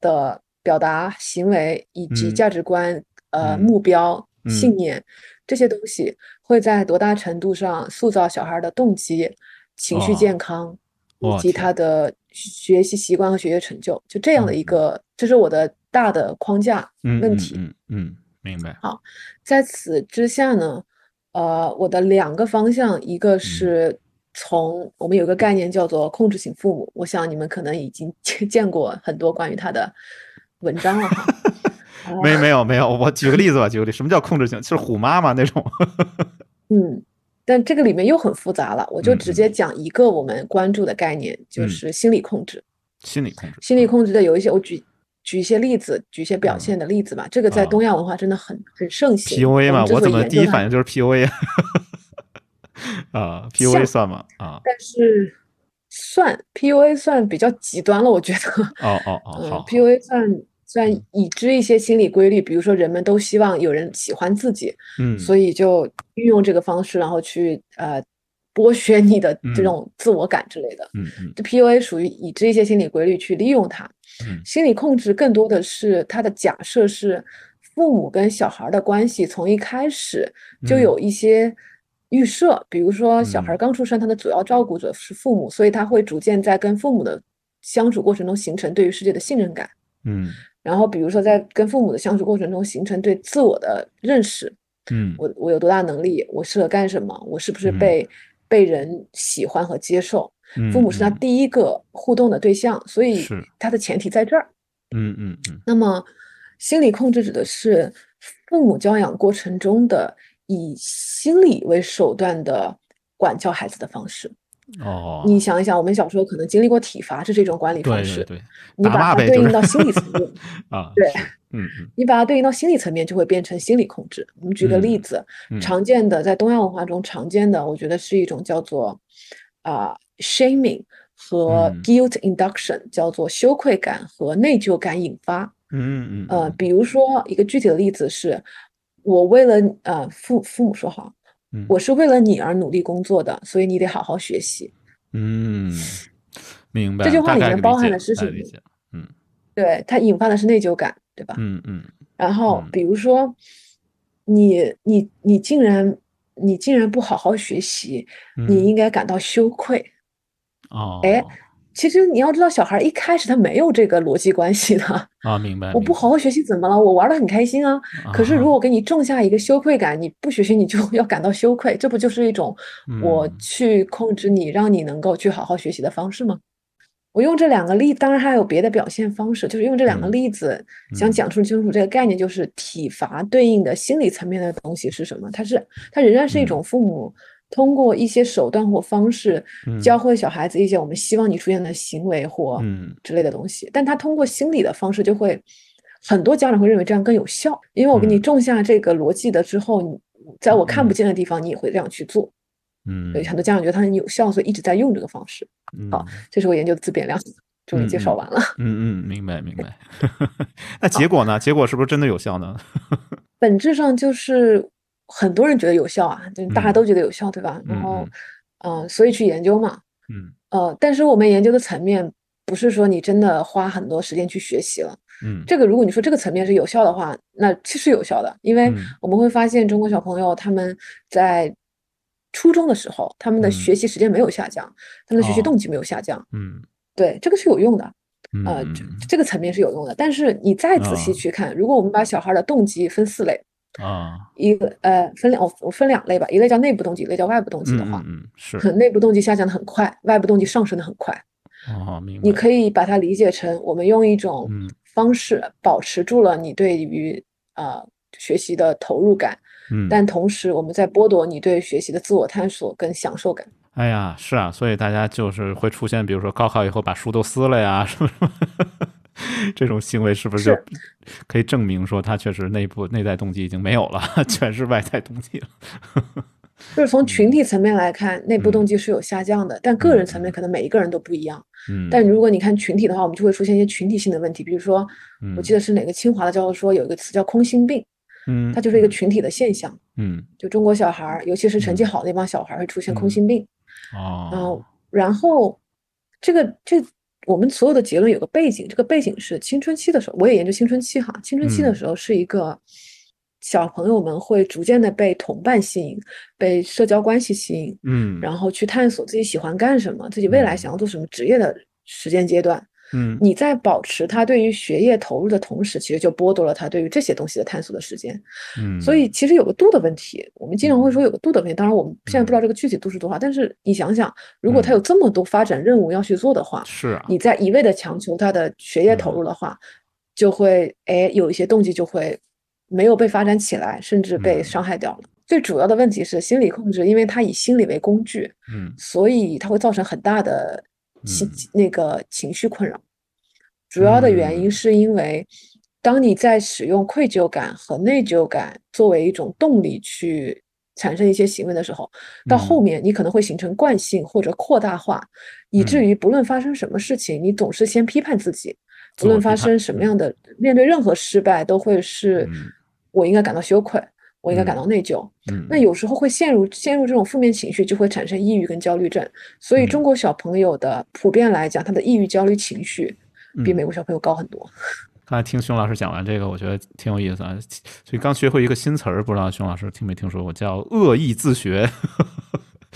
的表达行为以及价值观、呃目标信念这些东西，会在多大程度上塑造小孩的动机、情绪健康以及他的学习习惯和学业成就？就这样的一个，这是我的大的框架问题。嗯嗯，明白。好，在此之下呢，呃，我的两个方向，一个是。从我们有个概念叫做控制型父母，我想你们可能已经 见过很多关于他的文章了哈。没没有没有，我举个例子吧，举个例，什么叫控制型？就是虎妈妈那种。嗯，但这个里面又很复杂了，我就直接讲一个我们关注的概念，就是心理控制。心理控制。心理控制的有一些，我举举一些例子，举一些表现的例子吧。这个在东亚文化真的很很盛行。PUA 嘛，我怎么第一反应就是 PUA？啊，PUA 算吗？啊，但是算 PUA 算比较极端了，我觉得。哦哦哦，好。PUA 算算已知一些心理规律，比如说人们都希望有人喜欢自己，嗯，所以就运用这个方式，然后去呃剥削你的这种自我感之类的。嗯嗯，这 PUA 属于已知一些心理规律去利用它。嗯，心理控制更多的是它的假设是父母跟小孩的关系从一开始就有一些。预设，比如说小孩刚出生，他的主要照顾者是父母，所以他会逐渐在跟父母的相处过程中形成对于世界的信任感。嗯，然后比如说在跟父母的相处过程中形成对自我的认识。嗯，我我有多大能力？我适合干什么？我是不是被被人喜欢和接受？父母是他第一个互动的对象，所以他的前提在这儿。嗯嗯嗯。那么心理控制指的是父母教养过程中的。以心理为手段的管教孩子的方式哦，你想一想，我们小时候可能经历过体罚，这是一种管理方式。对对对，你把它对应到心理层面 啊，对，嗯嗯，你把它对应到心理层面，就会变成心理控制。我们举个例子，常见的在东亚文化中常见的，我觉得是一种叫做啊 shaming 和 guilt induction，叫做羞愧感和内疚感引发。嗯嗯，呃，比如说一个具体的例子是。我为了呃父父母说好，我是为了你而努力工作的，所以你得好好学习。嗯，明白。这句话里面包含的是什么？嗯，对，它引发的是内疚感，对吧？嗯嗯。然后比如说，你你你竟然你竟然不好好学习，你应该感到羞愧。哦，哎。其实你要知道，小孩一开始他没有这个逻辑关系的 啊，明白？我不好好学习怎么了？我玩的很开心啊。可是如果给你种下一个羞愧感，你不学习你就 要感到羞愧，这不就是一种我去控制你，让你能够去好好学习的方式吗？我用这两个例，当然还有别的表现方式，就是用这两个例子想讲述清楚这个概念，就是体罚对应的心理层面的东西是什么？它是它仍然是一种父母。通过一些手段或方式教会小孩子一些我们希望你出现的行为或之类的东西，但他通过心理的方式就会，很多家长会认为这样更有效，因为我给你种下这个逻辑的之后，你在我看不见的地方你也会这样去做，嗯，所以很多家长觉得它很有效，所以一直在用这个方式。好，这是我研究的自变量，终于介绍完了。嗯嗯，明白明白。那结果呢？结果是不是真的有效呢？本质上就是。很多人觉得有效啊，就大家都觉得有效，对吧？然后，嗯，所以去研究嘛，嗯，呃，但是我们研究的层面不是说你真的花很多时间去学习了，嗯，这个如果你说这个层面是有效的话，那其实有效的，因为我们会发现中国小朋友他们在初中的时候，他们的学习时间没有下降，他们的学习动机没有下降，嗯，对，这个是有用的，呃，这个层面是有用的，但是你再仔细去看，如果我们把小孩的动机分四类。啊，一个呃，分两我我分两类吧，一类叫内部动机，一类叫外部动机的话，嗯，是内部动机下降的很快，外部动机上升的很快。哦，明白。你可以把它理解成，我们用一种方式保持住了你对于啊学习的投入感，嗯，但同时我们在剥夺你对学习的自我探索跟享受感。哎呀，是啊，所以大家就是会出现，比如说高考以后把书都撕了呀，什么什么。这种行为是不是就可以证明说他确实内部内在动机已经没有了，全是外在动机了？就是从群体层面来看，内部动机是有下降的，但个人层面可能每一个人都不一样。嗯，但如果你看群体的话，我们就会出现一些群体性的问题，比如说，我记得是哪个清华的教授说有一个词叫“空心病”，嗯，它就是一个群体的现象。嗯，就中国小孩儿，尤其是成绩好那帮小孩会出现空心病。哦，然后这个这。我们所有的结论有个背景，这个背景是青春期的时候，我也研究青春期哈。青春期的时候是一个小朋友们会逐渐的被同伴吸引，被社交关系吸引，嗯，然后去探索自己喜欢干什么，自己未来想要做什么职业的时间阶段。嗯，你在保持他对于学业投入的同时，其实就剥夺了他对于这些东西的探索的时间。嗯，所以其实有个度的问题，我们经常会说有个度的问题。当然，我们现在不知道这个具体度是多少，但是你想想，如果他有这么多发展任务要去做的话，是啊，你在一味的强求他的学业投入的话，就会哎有一些动机就会没有被发展起来，甚至被伤害掉了。最主要的问题是心理控制，因为它以心理为工具，嗯，所以它会造成很大的情那个情绪困扰。主要的原因是因为，当你在使用愧疚感和内疚感作为一种动力去产生一些行为的时候，到后面你可能会形成惯性或者扩大化，以至于不论发生什么事情，你总是先批判自己。不论发生什么样的，面对任何失败，都会是我应该感到羞愧。我应该感到内疚，嗯，那有时候会陷入陷入这种负面情绪，就会产生抑郁跟焦虑症。所以中国小朋友的普遍来讲，他的抑郁焦虑情绪比美国小朋友高很多。刚才听熊老师讲完这个，我觉得挺有意思啊。所以刚学会一个新词儿，不知道熊老师听没听说过，叫恶意自学。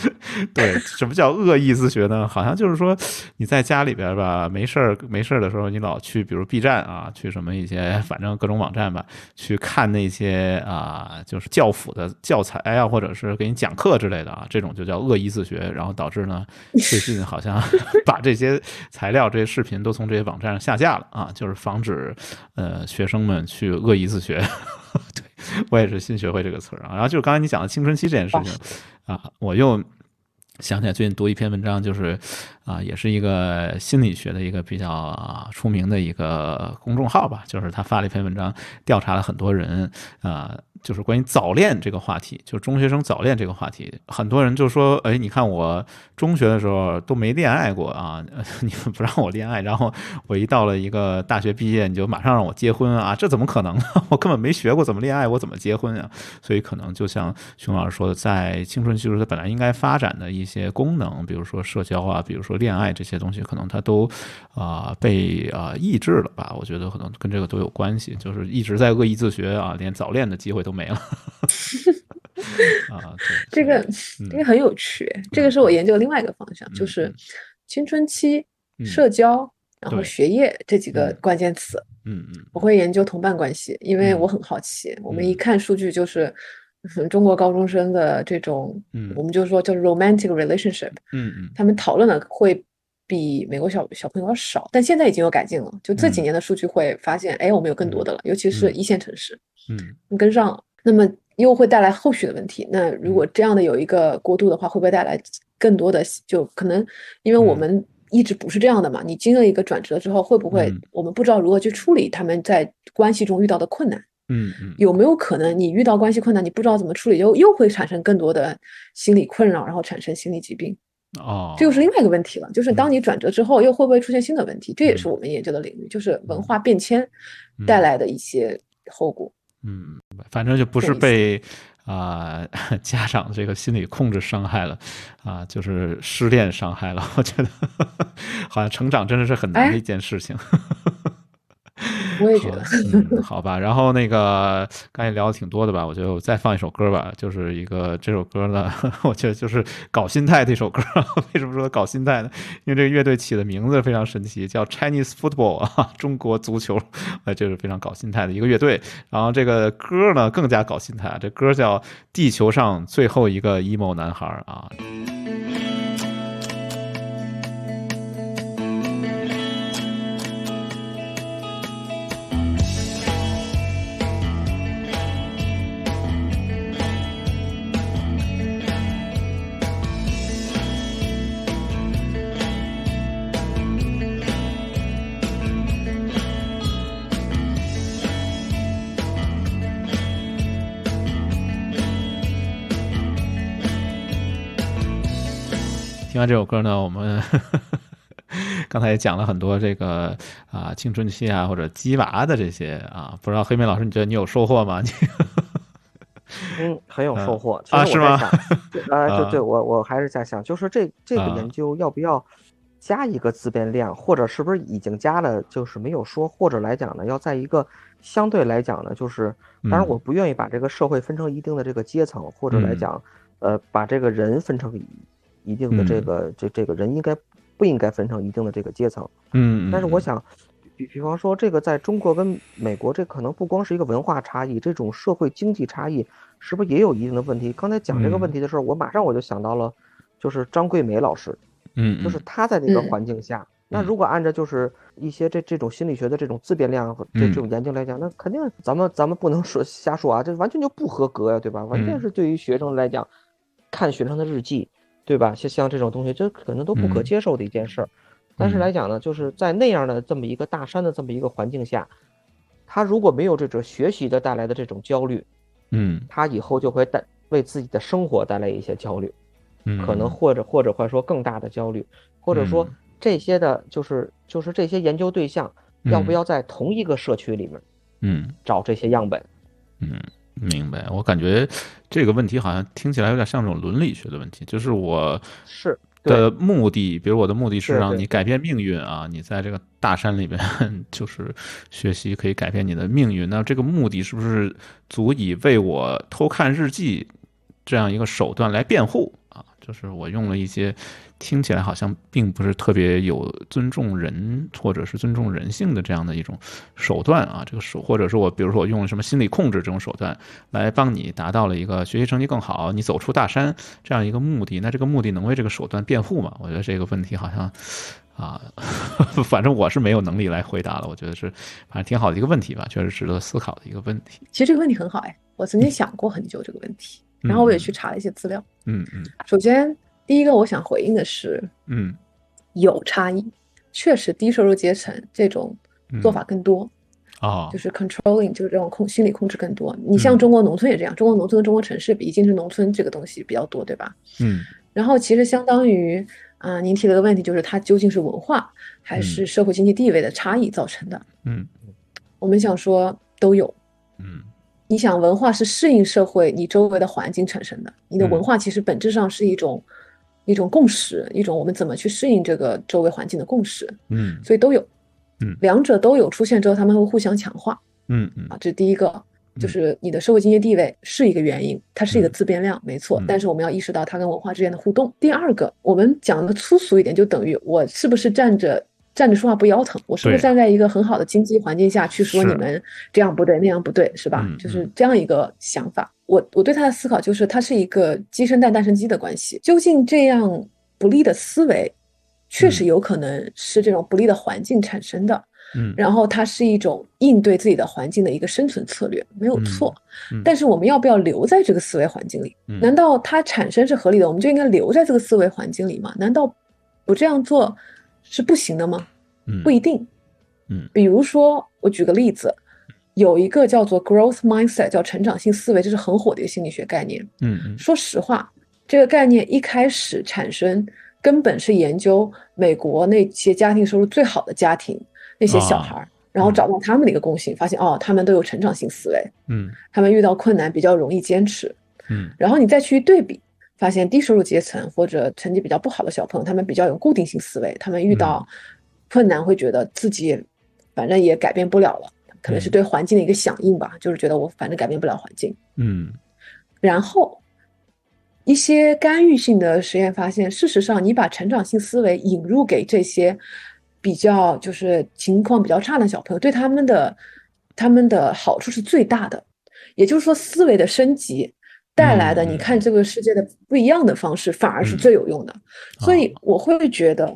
对，什么叫恶意自学呢？好像就是说你在家里边吧，没事儿没事儿的时候，你老去，比如 B 站啊，去什么一些，反正各种网站吧，去看那些啊，就是教辅的教材呀，或者是给你讲课之类的啊，这种就叫恶意自学。然后导致呢，最近好像 把这些材料、这些视频都从这些网站上下架了啊，就是防止呃学生们去恶意自学。对 我也是新学会这个词儿啊。然后就是刚才你讲的青春期这件事情啊，我又。想起来最近读一篇文章，就是啊，也是一个心理学的一个比较出名的一个公众号吧，就是他发了一篇文章，调查了很多人啊。就是关于早恋这个话题，就是中学生早恋这个话题，很多人就说：“哎，你看我中学的时候都没恋爱过啊，你们不让我恋爱，然后我一到了一个大学毕业，你就马上让我结婚啊，这怎么可能呢？我根本没学过怎么恋爱，我怎么结婚啊？所以可能就像熊老师说的，在青春期时候，它本来应该发展的一些功能，比如说社交啊，比如说恋爱这些东西，可能它都啊被啊抑制了吧？我觉得可能跟这个都有关系，就是一直在恶意自学啊，连早恋的机会都。都没了 啊！这个这个很有趣，这个是我研究另外一个方向，就是青春期社交，然后学业这几个关键词。嗯嗯，我会研究同伴关系，因为我很好奇。我们一看数据，就是中国高中生的这种，我们就说叫 romantic relationship。嗯嗯，他们讨论的会比美国小小朋友要少，但现在已经有改进了。就这几年的数据会发现，哎，我们有更多的了，尤其是一线城市。嗯，跟上了，那么又会带来后续的问题。那如果这样的有一个过渡的话，会不会带来更多的？就可能因为我们一直不是这样的嘛。你经历了一个转折之后，会不会我们不知道如何去处理他们在关系中遇到的困难？嗯嗯，有没有可能你遇到关系困难，你不知道怎么处理，又又会产生更多的心理困扰，然后产生心理疾病？哦，这又是另外一个问题了。就是当你转折之后，又会不会出现新的问题？这也是我们研究的领域，就是文化变迁带来的一些后果。嗯，反正就不是被啊 家长这个心理控制伤害了啊，就是失恋伤害了。我觉得 好像成长真的是很难的一件事情。我也觉得，嗯，好吧。然后那个刚才聊的挺多的吧？我觉得我再放一首歌吧，就是一个这首歌呢，我觉得就是搞心态这首歌。为什么说搞心态呢？因为这个乐队起的名字非常神奇，叫 Chinese Football 啊，中国足球，哎，这是非常搞心态的一个乐队。然后这个歌呢更加搞心态，这歌叫《地球上最后一个 emo 男孩》啊。听完这首歌呢，我们 刚才也讲了很多这个啊青春期啊或者鸡娃的这些啊，不知道黑妹老师，你觉得你有收获吗？你嗯，很有收获其实我在想？啊，对对，我我还是在想，就是这这个研究要不要加一个自变量，或者是不是已经加了，就是没有说，或者来讲呢，要在一个相对来讲呢，就是当然我不愿意把这个社会分成一定的这个阶层，或者来讲，呃，把这个人分成一定的这个这这个人应该不应该分成一定的这个阶层？嗯，但是我想，比比方说这个在中国跟美国，这可能不光是一个文化差异，这种社会经济差异是不是也有一定的问题？刚才讲这个问题的时候，我马上我就想到了，就是张桂梅老师。嗯，就是他在那个环境下，那如果按照就是一些这这种心理学的这种自变量和这这种研究来讲，那肯定咱们咱们不能说瞎说啊，这完全就不合格呀，对吧？完全是对于学生来讲，看学生的日记，对吧？像像这种东西，这可能都不可接受的一件事儿。但是来讲呢，就是在那样的这么一个大山的这么一个环境下，他如果没有这种学习的带来的这种焦虑，嗯，他以后就会带为自己的生活带来一些焦虑。嗯，可能。或者或者会说更大的焦虑，或者说这些的，就是就是这些研究对象要不要在同一个社区里面，嗯，找这些样本，嗯，明白。我感觉这个问题好像听起来有点像这种伦理学的问题，就是我是的目的，比如我的目的是让你改变命运啊，你在这个大山里边 就是学习可以改变你的命运，那这个目的是不是足以为我偷看日记这样一个手段来辩护啊？就是我用了一些听起来好像并不是特别有尊重人或者是尊重人性的这样的一种手段啊，这个手或者是我比如说我用了什么心理控制这种手段来帮你达到了一个学习成绩更好，你走出大山这样一个目的，那这个目的能为这个手段辩护吗？我觉得这个问题好像啊，反正我是没有能力来回答了。我觉得是反正挺好的一个问题吧，确实值得思考的一个问题。其实这个问题很好哎，我曾经想过很久这个问题。然后我也去查了一些资料，嗯嗯。首先，第一个我想回应的是，嗯，有差异，确实低收入阶层这种做法更多，啊，就是 controlling，就是这种控心理控制更多。你像中国农村也这样，中国农村跟中国城市比，进城农村这个东西比较多，对吧？嗯。然后其实相当于啊，您提了个问题，就是它究竟是文化还是社会经济地位的差异造成的？嗯，我们想说都有，嗯。你想，文化是适应社会你周围的环境产生的。你的文化其实本质上是一种一种共识，一种我们怎么去适应这个周围环境的共识。嗯，所以都有，嗯，两者都有出现之后，他们会互相强化。嗯嗯，啊，这是第一个，就是你的社会经济地位是一个原因，它是一个自变量，没错。但是我们要意识到它跟文化之间的互动。第二个，我们讲的粗俗一点，就等于我是不是站着。站着说话不腰疼，我是不是站在一个很好的经济环境下去说你们这样不对那样不对，是吧？就是这样一个想法。我我对他的思考就是，它是一个鸡生蛋蛋生鸡的关系。究竟这样不利的思维，确实有可能是这种不利的环境产生的。嗯，然后它是一种应对自己的环境的一个生存策略，没有错。但是我们要不要留在这个思维环境里？难道它产生是合理的，我们就应该留在这个思维环境里吗？难道不这样做？是不行的吗？嗯，不一定。嗯，比如说，我举个例子，有一个叫做 growth mindset，叫成长性思维，这是很火的一个心理学概念。嗯嗯，说实话，这个概念一开始产生，根本是研究美国那些家庭收入最好的家庭那些小孩，然后找到他们的一个共性，发现哦，他们都有成长性思维。嗯，他们遇到困难比较容易坚持。嗯，然后你再去对比。发现低收入阶层或者成绩比较不好的小朋友，他们比较有固定性思维，他们遇到困难会觉得自己反正也改变不了了，可能是对环境的一个响应吧，就是觉得我反正改变不了环境。嗯，然后一些干预性的实验发现，事实上你把成长性思维引入给这些比较就是情况比较差的小朋友，对他们的他们的好处是最大的，也就是说思维的升级。带来的，你看这个世界的不一样的方式，反而是最有用的。所以我会觉得，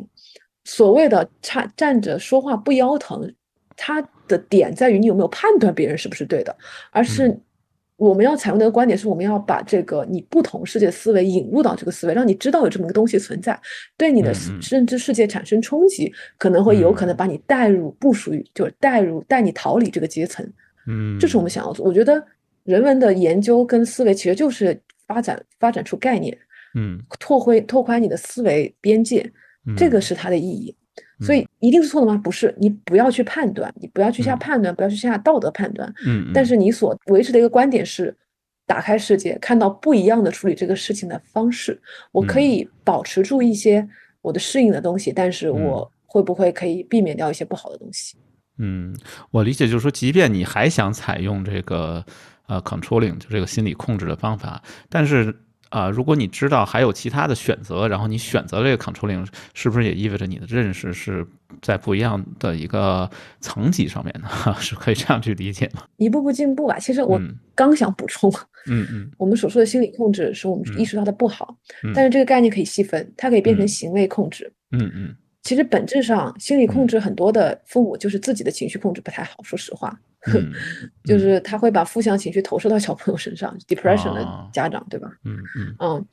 所谓的站站着说话不腰疼，它的点在于你有没有判断别人是不是对的，而是我们要采用的观点是，我们要把这个你不同世界思维引入到这个思维，让你知道有这么个东西存在，对你的认知世界产生冲击，可能会有可能把你带入不属于，就是带入带你逃离这个阶层。嗯，这是我们想要做。我觉得。人文的研究跟思维其实就是发展发展出概念，嗯，拓宽拓宽你的思维边界，这个是它的意义。所以一定是错的吗？不是，你不要去判断，你不要去下判断，不要去下道德判断。嗯，但是你所维持的一个观点是，打开世界，看到不一样的处理这个事情的方式。我可以保持住一些我的适应的东西，但是我会不会可以避免掉一些不好的东西？嗯，我理解就是说，即便你还想采用这个呃 controlling 就这个心理控制的方法，但是。啊，如果你知道还有其他的选择，然后你选择这个 controlling，是不是也意味着你的认识是在不一样的一个层级上面呢？是可以这样去理解吗？一步步进步吧。其实我刚想补充，嗯嗯，我们所说的心理控制是我们意识到它的不好，但是这个概念可以细分，它可以变成行为控制。嗯嗯。其实本质上，心理控制很多的父母就是自己的情绪控制不太好。说实话，就是他会把负向情绪投射到小朋友身上，depression 的家长，对吧？嗯嗯嗯。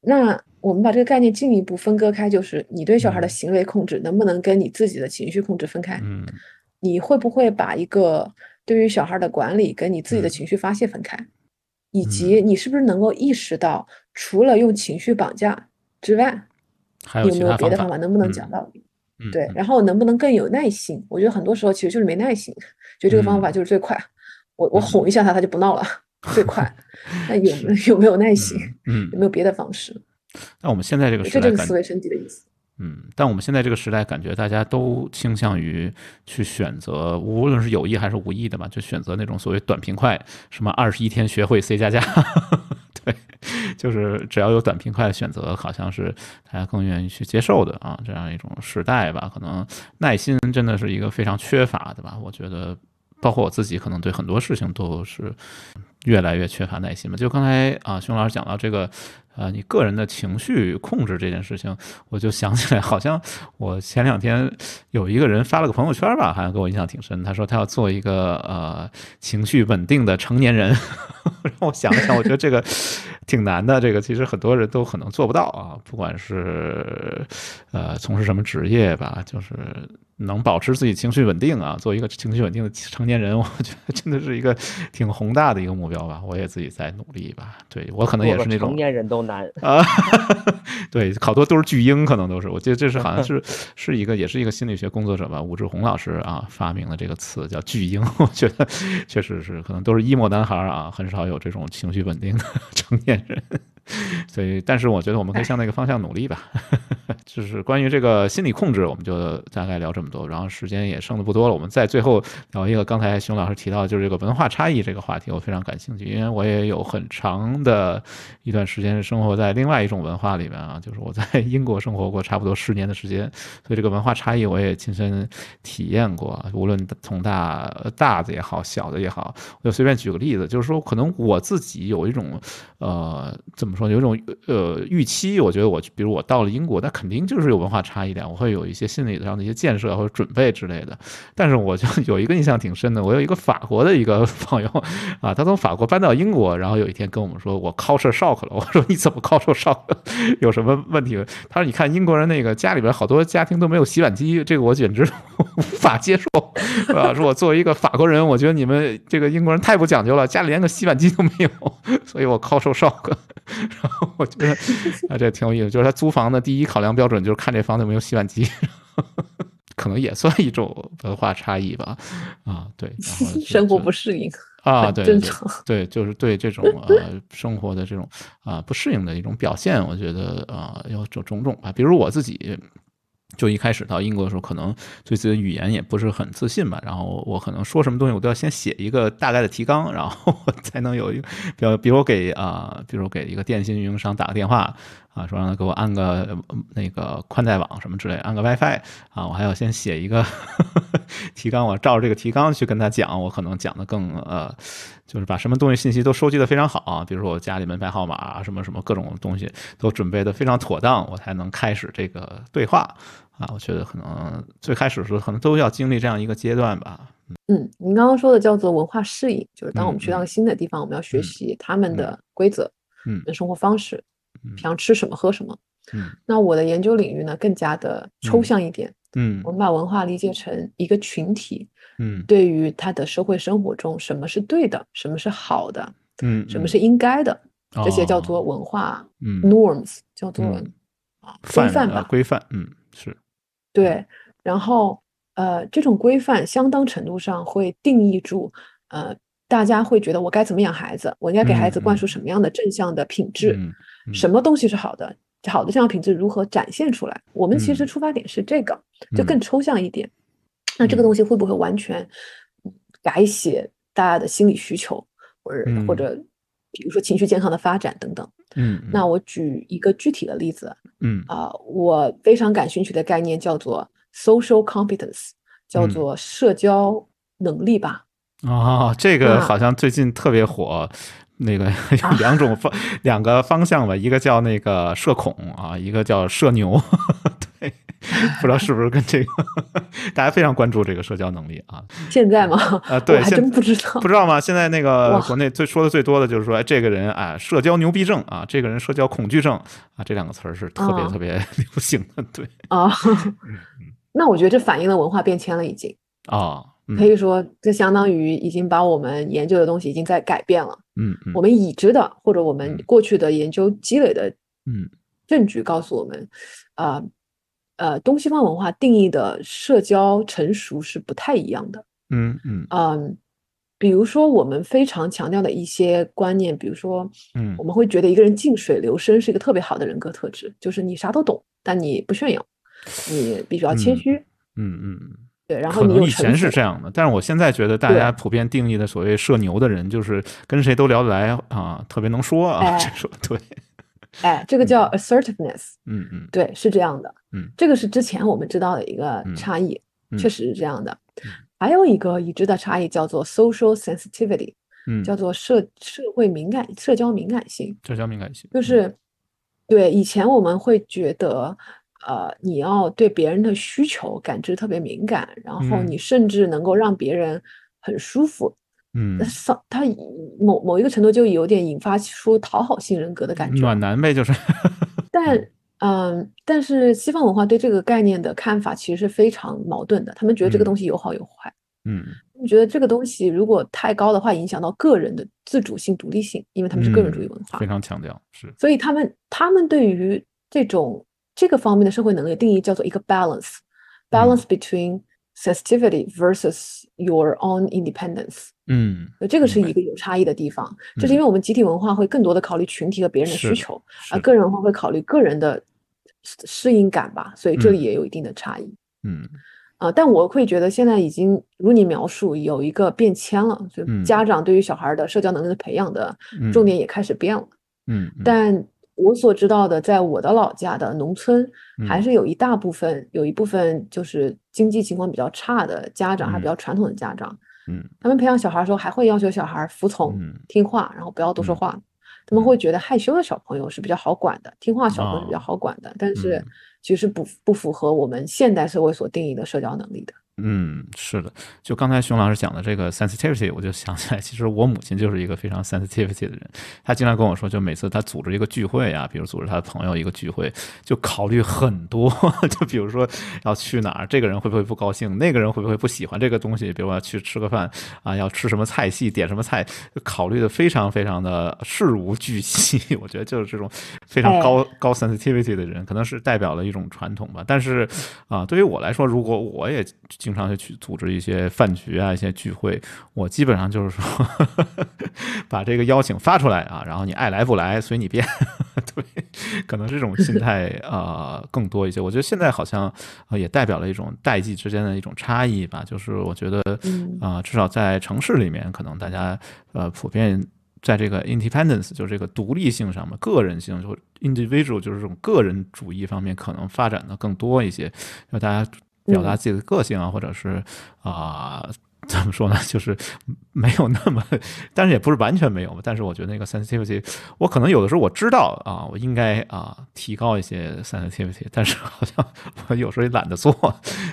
那我们把这个概念进一步分割开，就是你对小孩的行为控制能不能跟你自己的情绪控制分开？嗯。你会不会把一个对于小孩的管理跟你自己的情绪发泄分开？以及你是不是能够意识到，除了用情绪绑架之外？有没有别的方法？能不能讲道理？对，然后能不能更有耐心？我觉得很多时候其实就是没耐心，觉得这个方法就是最快。我我哄一下他，他就不闹了，最快。那有 有没有耐心？嗯，有没有别的方式？那我们现在这个这就是思维升级的意思。嗯，但我们现在这个时代，感觉大家都倾向于去选择，无论是有意还是无意的吧，就选择那种所谓短平快，什么二十一天学会 C 加加。对，就是只要有短平快的选择，好像是大家更愿意去接受的啊，这样一种时代吧。可能耐心真的是一个非常缺乏的吧。我觉得，包括我自己，可能对很多事情都是越来越缺乏耐心嘛。就刚才啊，熊老师讲到这个。啊，你个人的情绪控制这件事情，我就想起来，好像我前两天有一个人发了个朋友圈吧，好像给我印象挺深。他说他要做一个呃情绪稳定的成年人，让我想了想，我觉得这个挺难的。这个其实很多人都可能做不到啊，不管是呃从事什么职业吧，就是能保持自己情绪稳定啊，做一个情绪稳定的成年人，我觉得真的是一个挺宏大的一个目标吧。我也自己在努力吧。对我可能也是那种成年人都。难 啊，对，好多都是巨婴，可能都是。我记得这是好像是 是一个，也是一个心理学工作者吧，武志红老师啊发明了这个词叫巨婴。我觉得确实是，可能都是 emo 男孩啊，很少有这种情绪稳定的成年人。所以，但是我觉得我们可以向那个方向努力吧。就是关于这个心理控制，我们就大概聊这么多。然后时间也剩的不多了，我们在最后聊一个刚才熊老师提到，就是这个文化差异这个话题，我非常感兴趣，因为我也有很长的一段时间是生活在另外一种文化里面啊，就是我在英国生活过差不多十年的时间，所以这个文化差异我也亲身体验过。无论从大大的也好，小的也好，我就随便举个例子，就是说可能我自己有一种呃怎么。说有种呃预期，我觉得我比如我到了英国，那肯定就是有文化差异的，我会有一些心理上的一些建设或者准备之类的。但是我就有一个印象挺深的，我有一个法国的一个朋友啊，他从法国搬到英国，然后有一天跟我们说我 culture shock 了。我说你怎么 culture shock？有什么问题？他说你看英国人那个家里边好多家庭都没有洗碗机，这个我简直 无法接受啊！说我作为一个法国人，我觉得你们这个英国人太不讲究了，家里连个洗碗机都没有，所以我 culture shock。然后我觉得啊，这挺有意思。就是他租房的第一考量标准就是看这房子有没有洗碗机，可能也算一种文化差异吧。啊，对，生活不适应啊，对，正常。对，就是对这种呃生活的这种啊不适应的一种表现，我觉得啊有种种种吧。比如我自己。就一开始到英国的时候，可能对自己的语言也不是很自信吧。然后我可能说什么东西，我都要先写一个大概的提纲，然后 才能有一个，比如比如给啊，比如给一个电信运营商打个电话啊，说让他给我安个那个宽带网什么之类，安个 WiFi 啊，我还要先写一个 提纲，我照着这个提纲去跟他讲，我可能讲的更呃，就是把什么东西信息都收集的非常好，啊比如说我家里门牌号码啊什么什么各种东西都准备的非常妥当，我才能开始这个对话。啊，我觉得可能最开始的时候，可能都要经历这样一个阶段吧。嗯，您刚刚说的叫做文化适应，就是当我们去到新的地方，我们要学习他们的规则，嗯，生活方式，平常吃什么喝什么。嗯，那我的研究领域呢，更加的抽象一点。嗯，我们把文化理解成一个群体。嗯，对于他的社会生活中，什么是对的，什么是好的，嗯，什么是应该的，这些叫做文化。嗯，norms 叫做啊规范吧，规范。嗯，是。对，然后呃，这种规范相当程度上会定义住，呃，大家会觉得我该怎么养孩子，我应该给孩子灌输什么样的正向的品质，什么东西是好的，好的这样品质如何展现出来？我们其实出发点是这个，就更抽象一点。那这个东西会不会完全改写大家的心理需求，或者或者比如说情绪健康的发展等等？嗯，那我举一个具体的例子。嗯啊，我非常感兴趣的概念叫做 social competence，叫做社交能力吧。哦，这个好像最近特别火。那个 有两种方两个方向吧，一个叫那个社恐啊，一个叫社牛。对，不知道是不是跟这个大家非常关注这个社交能力啊？现在吗？啊，对，还真不知道，不知道吗？现在那个国内最说的最多的就是说，哎，这个人啊，社交牛逼症啊，这个人社交恐惧症啊，这两个词儿是特别特别流行的。对啊，那我觉得这反映了文化变迁了，已经啊。可以说，这相当于已经把我们研究的东西已经在改变了。嗯嗯，我们已知的或者我们过去的研究积累的嗯证据告诉我们，啊呃，东西方文化定义的社交成熟是不太一样的。嗯嗯嗯，比如说我们非常强调的一些观念，比如说，嗯，我们会觉得一个人静水流深是一个特别好的人格特质，就是你啥都懂，但你不炫耀，你必须要谦虚。嗯嗯。对，然后你以前是这样的，但是我现在觉得大家普遍定义的所谓社牛的人，就是跟谁都聊得来啊，特别能说啊，这说对。哎，这个叫 assertiveness。嗯嗯，对，是这样的。嗯，这个是之前我们知道的一个差异，确实是这样的。还有一个已知的差异叫做 social sensitivity，嗯，叫做社社会敏感、社交敏感性。社交敏感性就是对以前我们会觉得。呃，你要对别人的需求感知特别敏感，然后你甚至能够让别人很舒服。嗯，上他某某一个程度就有点引发出讨好性人格的感觉，暖男呗，就是。但嗯，但是西方文化对这个概念的看法其实是非常矛盾的，他们觉得这个东西有好有坏。嗯，他们觉得这个东西如果太高的话，影响到个人的自主性、独立性，因为他们是个人主义文化，非常强调是。所以他们他们对于这种。这个方面的社会能力定义叫做一个 balance，balance between sensitivity versus your own independence。嗯，这个是一个有差异的地方。这是因为我们集体文化会更多的考虑群体和别人的需求，而个人文化会考虑个人的适应感吧，所以这里也有一定的差异。嗯，啊，但我会觉得现在已经如你描述有一个变迁了，就家长对于小孩的社交能力的培养的重点也开始变了。嗯，但。我所知道的，在我的老家的农村，还是有一大部分，有一部分就是经济情况比较差的家长，还比较传统的家长，嗯，他们培养小孩的时候，还会要求小孩服从、听话，然后不要多说话。他们会觉得害羞的小朋友是比较好管的，听话小朋友比较好管的，但是其实不不符合我们现代社会所定义的社交能力的。嗯，是的，就刚才熊老师讲的这个 sensitivity，我就想起来，其实我母亲就是一个非常 sensitivity 的人。她经常跟我说，就每次她组织一个聚会啊，比如组织她的朋友一个聚会，就考虑很多，就比如说要去哪儿，这个人会不会不高兴，那个人会不会不喜欢这个东西，比如我要去吃个饭啊，要吃什么菜系，点什么菜，考虑的非常非常的事无巨细。我觉得就是这种非常高高 sensitivity 的人，可能是代表了一种传统吧。但是啊，对于我来说，如果我也经常就去组织一些饭局啊，一些聚会，我基本上就是说，把这个邀请发出来啊，然后你爱来不来随你便。对，可能这种心态 呃更多一些。我觉得现在好像也代表了一种代际之间的一种差异吧。就是我觉得啊，至少在城市里面，可能大家呃普遍在这个 independence 就是这个独立性上面，个人性就 individual 就是这种个人主义方面，可能发展的更多一些，因为大家。表达自己的个性啊，或者是啊，怎么说呢？就是没有那么，但是也不是完全没有。但是我觉得那个 sensitivity，我可能有的时候我知道啊，我应该啊提高一些 sensitivity，但是好像我有时候也懒得做。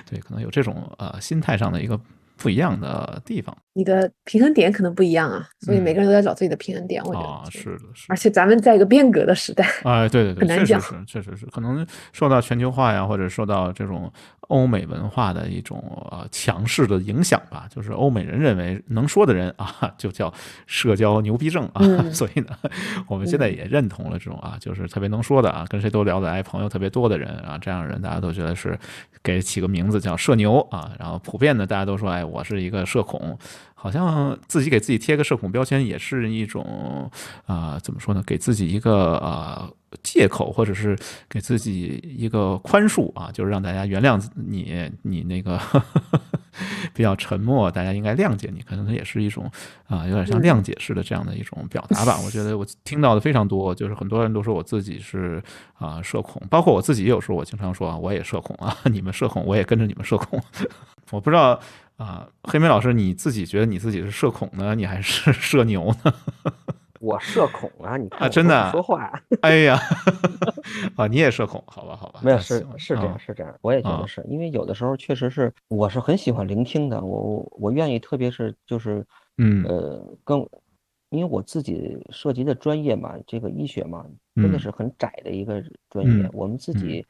对，可能有这种呃心态上的一个。不一样的地方，你的平衡点可能不一样啊，所以每个人都在找自己的平衡点。我觉得是的，是。而且咱们在一个变革的时代，哎，对对对，很难讲，确实是，确实是，可能受到全球化呀，或者受到这种欧美文化的一种呃强势的影响吧。就是欧美人认为能说的人啊，就叫社交牛逼症啊，所以呢，我们现在也认同了这种啊，就是特别能说的啊，跟谁都聊得来，朋友特别多的人啊，这样的人大家都觉得是给起个名字叫社牛啊，然后普遍的大家都说哎。我是一个社恐，好像自己给自己贴个社恐标签也是一种啊，怎么说呢？给自己一个啊借口，或者是给自己一个宽恕啊，就是让大家原谅你，你那个 比较沉默，大家应该谅解你，可能也是一种啊，有点像谅解式的这样的一种表达吧。我觉得我听到的非常多，就是很多人都说我自己是啊社恐，包括我自己有时候我经常说啊，我也社恐啊，你们社恐，我也跟着你们社恐。我不知道啊，黑莓老师，你自己觉得你自己是社恐呢，你还是 社牛呢？我社恐啊，你看啊，真的说话，哎呀，啊，你也社恐，好吧，好吧，没有是是这啊样是这样，我也觉啊得是因为有的时候确实是我是很喜欢聆听的，我我我愿意，特别是就是嗯。呃跟，因为我自己涉及的专业嘛，这个医学嘛，真的嗯。是很窄的一个专业。嗯，我们自嗯。己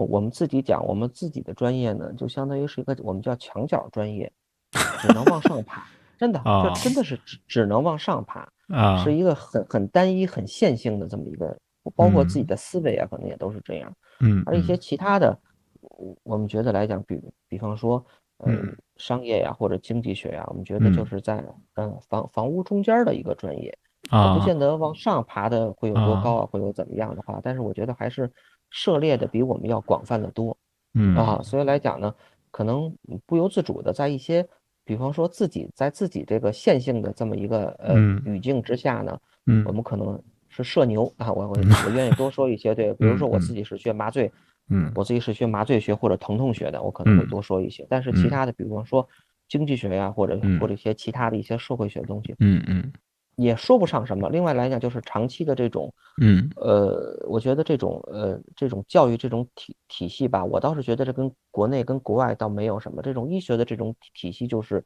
我我们自己讲，我们自己的专业呢，就相当于是一个我们叫墙角专业，只能往上爬，真的，啊这真的是只只能往上爬。啊是一个很很单一、很线性的这么一个，包括自己嗯的思维啊，可能也都是这样。嗯而一些其他的，我我们觉得来讲，比比方说，呃嗯，商业呀或者经济学呀，我们觉得就嗯是在嗯房房屋中间的一个专业，不见得往上爬的会有多啊高啊，会有怎么样的话，但是我觉得还是涉猎的比我们要广泛的多。嗯啊，所以来讲呢，可能不由自主的在一些，比方说自己在自己这个线性的这么一个呃嗯语境之下呢，嗯我们。可能是社牛啊，我我我愿意多说一些，对，比如说我自己是学麻醉，嗯我自己是学麻醉学或者疼痛学的，我可能会嗯多说一些，但是其嗯他的，比方说经济学呀，或者嗯或者一些其他的一些社会学的东西，嗯嗯也说不上什么。另外来讲，就是长期的这种。嗯呃，我觉得这种呃这种教育这种体体系吧，我倒是觉得这跟国内跟国外倒没有什么。这种医学的这种体体系，就是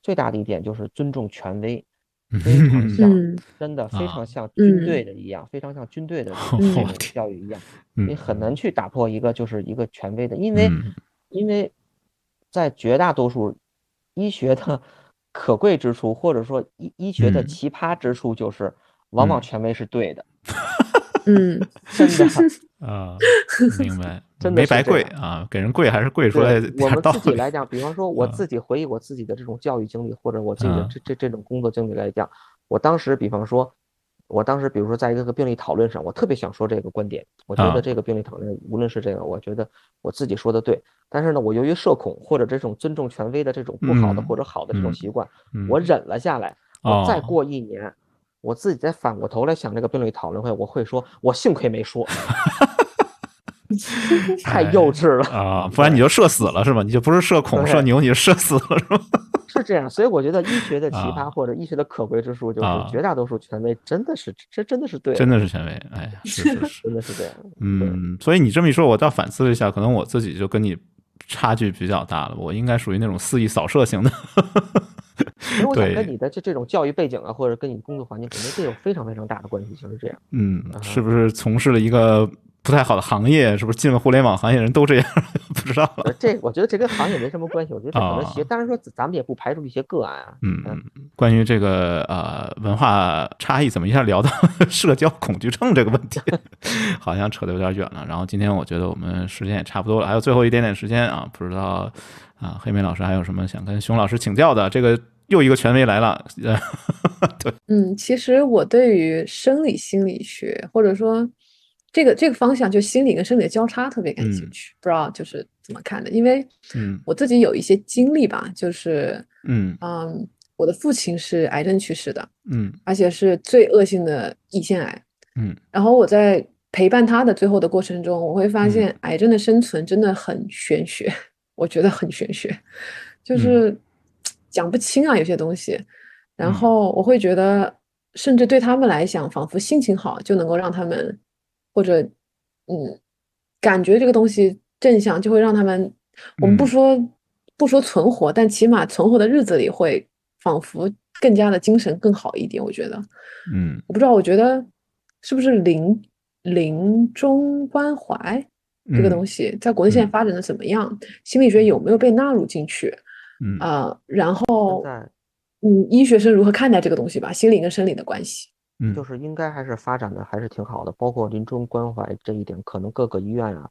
最大的一点就是尊重权威，非常像嗯真的非啊常像军嗯队的一样，非常像军队的这种 教育一样，嗯你很难去打破一个就是一个权威的，因为嗯因为在绝大多数医学的可贵之处，或者说医医学的嗯。奇葩之处，就是往往嗯。权威是对的。嗯，真的，啊，明白，真的没白是这样跪啊，给人贵还是贵出来对我们点道理自己来讲，比方说我嗯。自己回忆我自己的这种教育经历，或者我自己的嗯。这这这种工作经历来讲，我当时比方说，我当时比如说在一个个病例讨论上，我特别想说这个观点，我觉啊得这个病例讨论无论是这个，我觉得我自己说的对，但是呢，我由于社恐或者这种尊重权威的这种不好的嗯或者好的这种嗯习惯，嗯我忍了下来，我再哦过一年。我自己再反过头来想这个病例讨论会，我会说，我幸亏没说，太哎幼稚了。啊，不然你就社死了是吧？你就不是社恐社牛，你就社死了是吧？是这样，所以我觉得医学的奇啊葩或者医学的可贵之处，就啊是绝大多数权威真的是这真的是对，真的是权威，哎呀，是是是，真的是这样。嗯，所以你这么一说，我倒反思了一下，可能我自己就跟你差距比较大了，我应该属于那种肆意扫射型的。因为我想对跟你的这这种教育背景啊，或者跟你工作环境，肯定这有非常非常大的关系。就是这样，嗯，啊是不是从事了一个不太好的行业？是不是进了互联网行业人都这样？不知道了。呃这我觉得这跟行业没什么关系。我觉得这可能啊学，当然说咱们也不排除一些个案啊。嗯，关于这个呃文化差异，怎么一下聊到社交恐惧症这个问题，好像扯得有点远了。然后今天我觉得我们时间也差不多了，还有最后一点点时间啊，不知道啊，黑妹老师还有什么想跟熊老师请教的？这个又一个权威来了，呃，对，嗯，其实我对于生理心理学，或者说这个这个方向，就心理跟生理的交叉特别感兴嗯。趣，不知道就是怎么看的，因为嗯。我自己有一些经历吧，就是嗯。嗯，我的父亲是癌症去世的，嗯。而且是最恶性的胰腺癌。嗯。然后我在陪伴他的最后的过程中，我会发嗯。现癌症的生存真的很玄学，我觉得很玄学，嗯。就是讲不清啊，有些东西。然嗯。后我会觉得，甚至对他们来讲，仿佛心情好就能够让他们，或者嗯，感觉这个东西正向，就会让他们，我们不嗯说不说存活，但起码存活的日子里会仿佛更加的精神更好一点。我觉得。嗯我不知道，我觉得是不是临临终关怀这个东西，西，在国内现在嗯发展的怎么样？心理学有没有被纳入进去？嗯啊，然后，嗯，医学生如何看待这个东西吧？心理跟生理的关系。嗯就是应该还是发展的还是挺好的，包括临终关怀这一点，可能各个医院啊，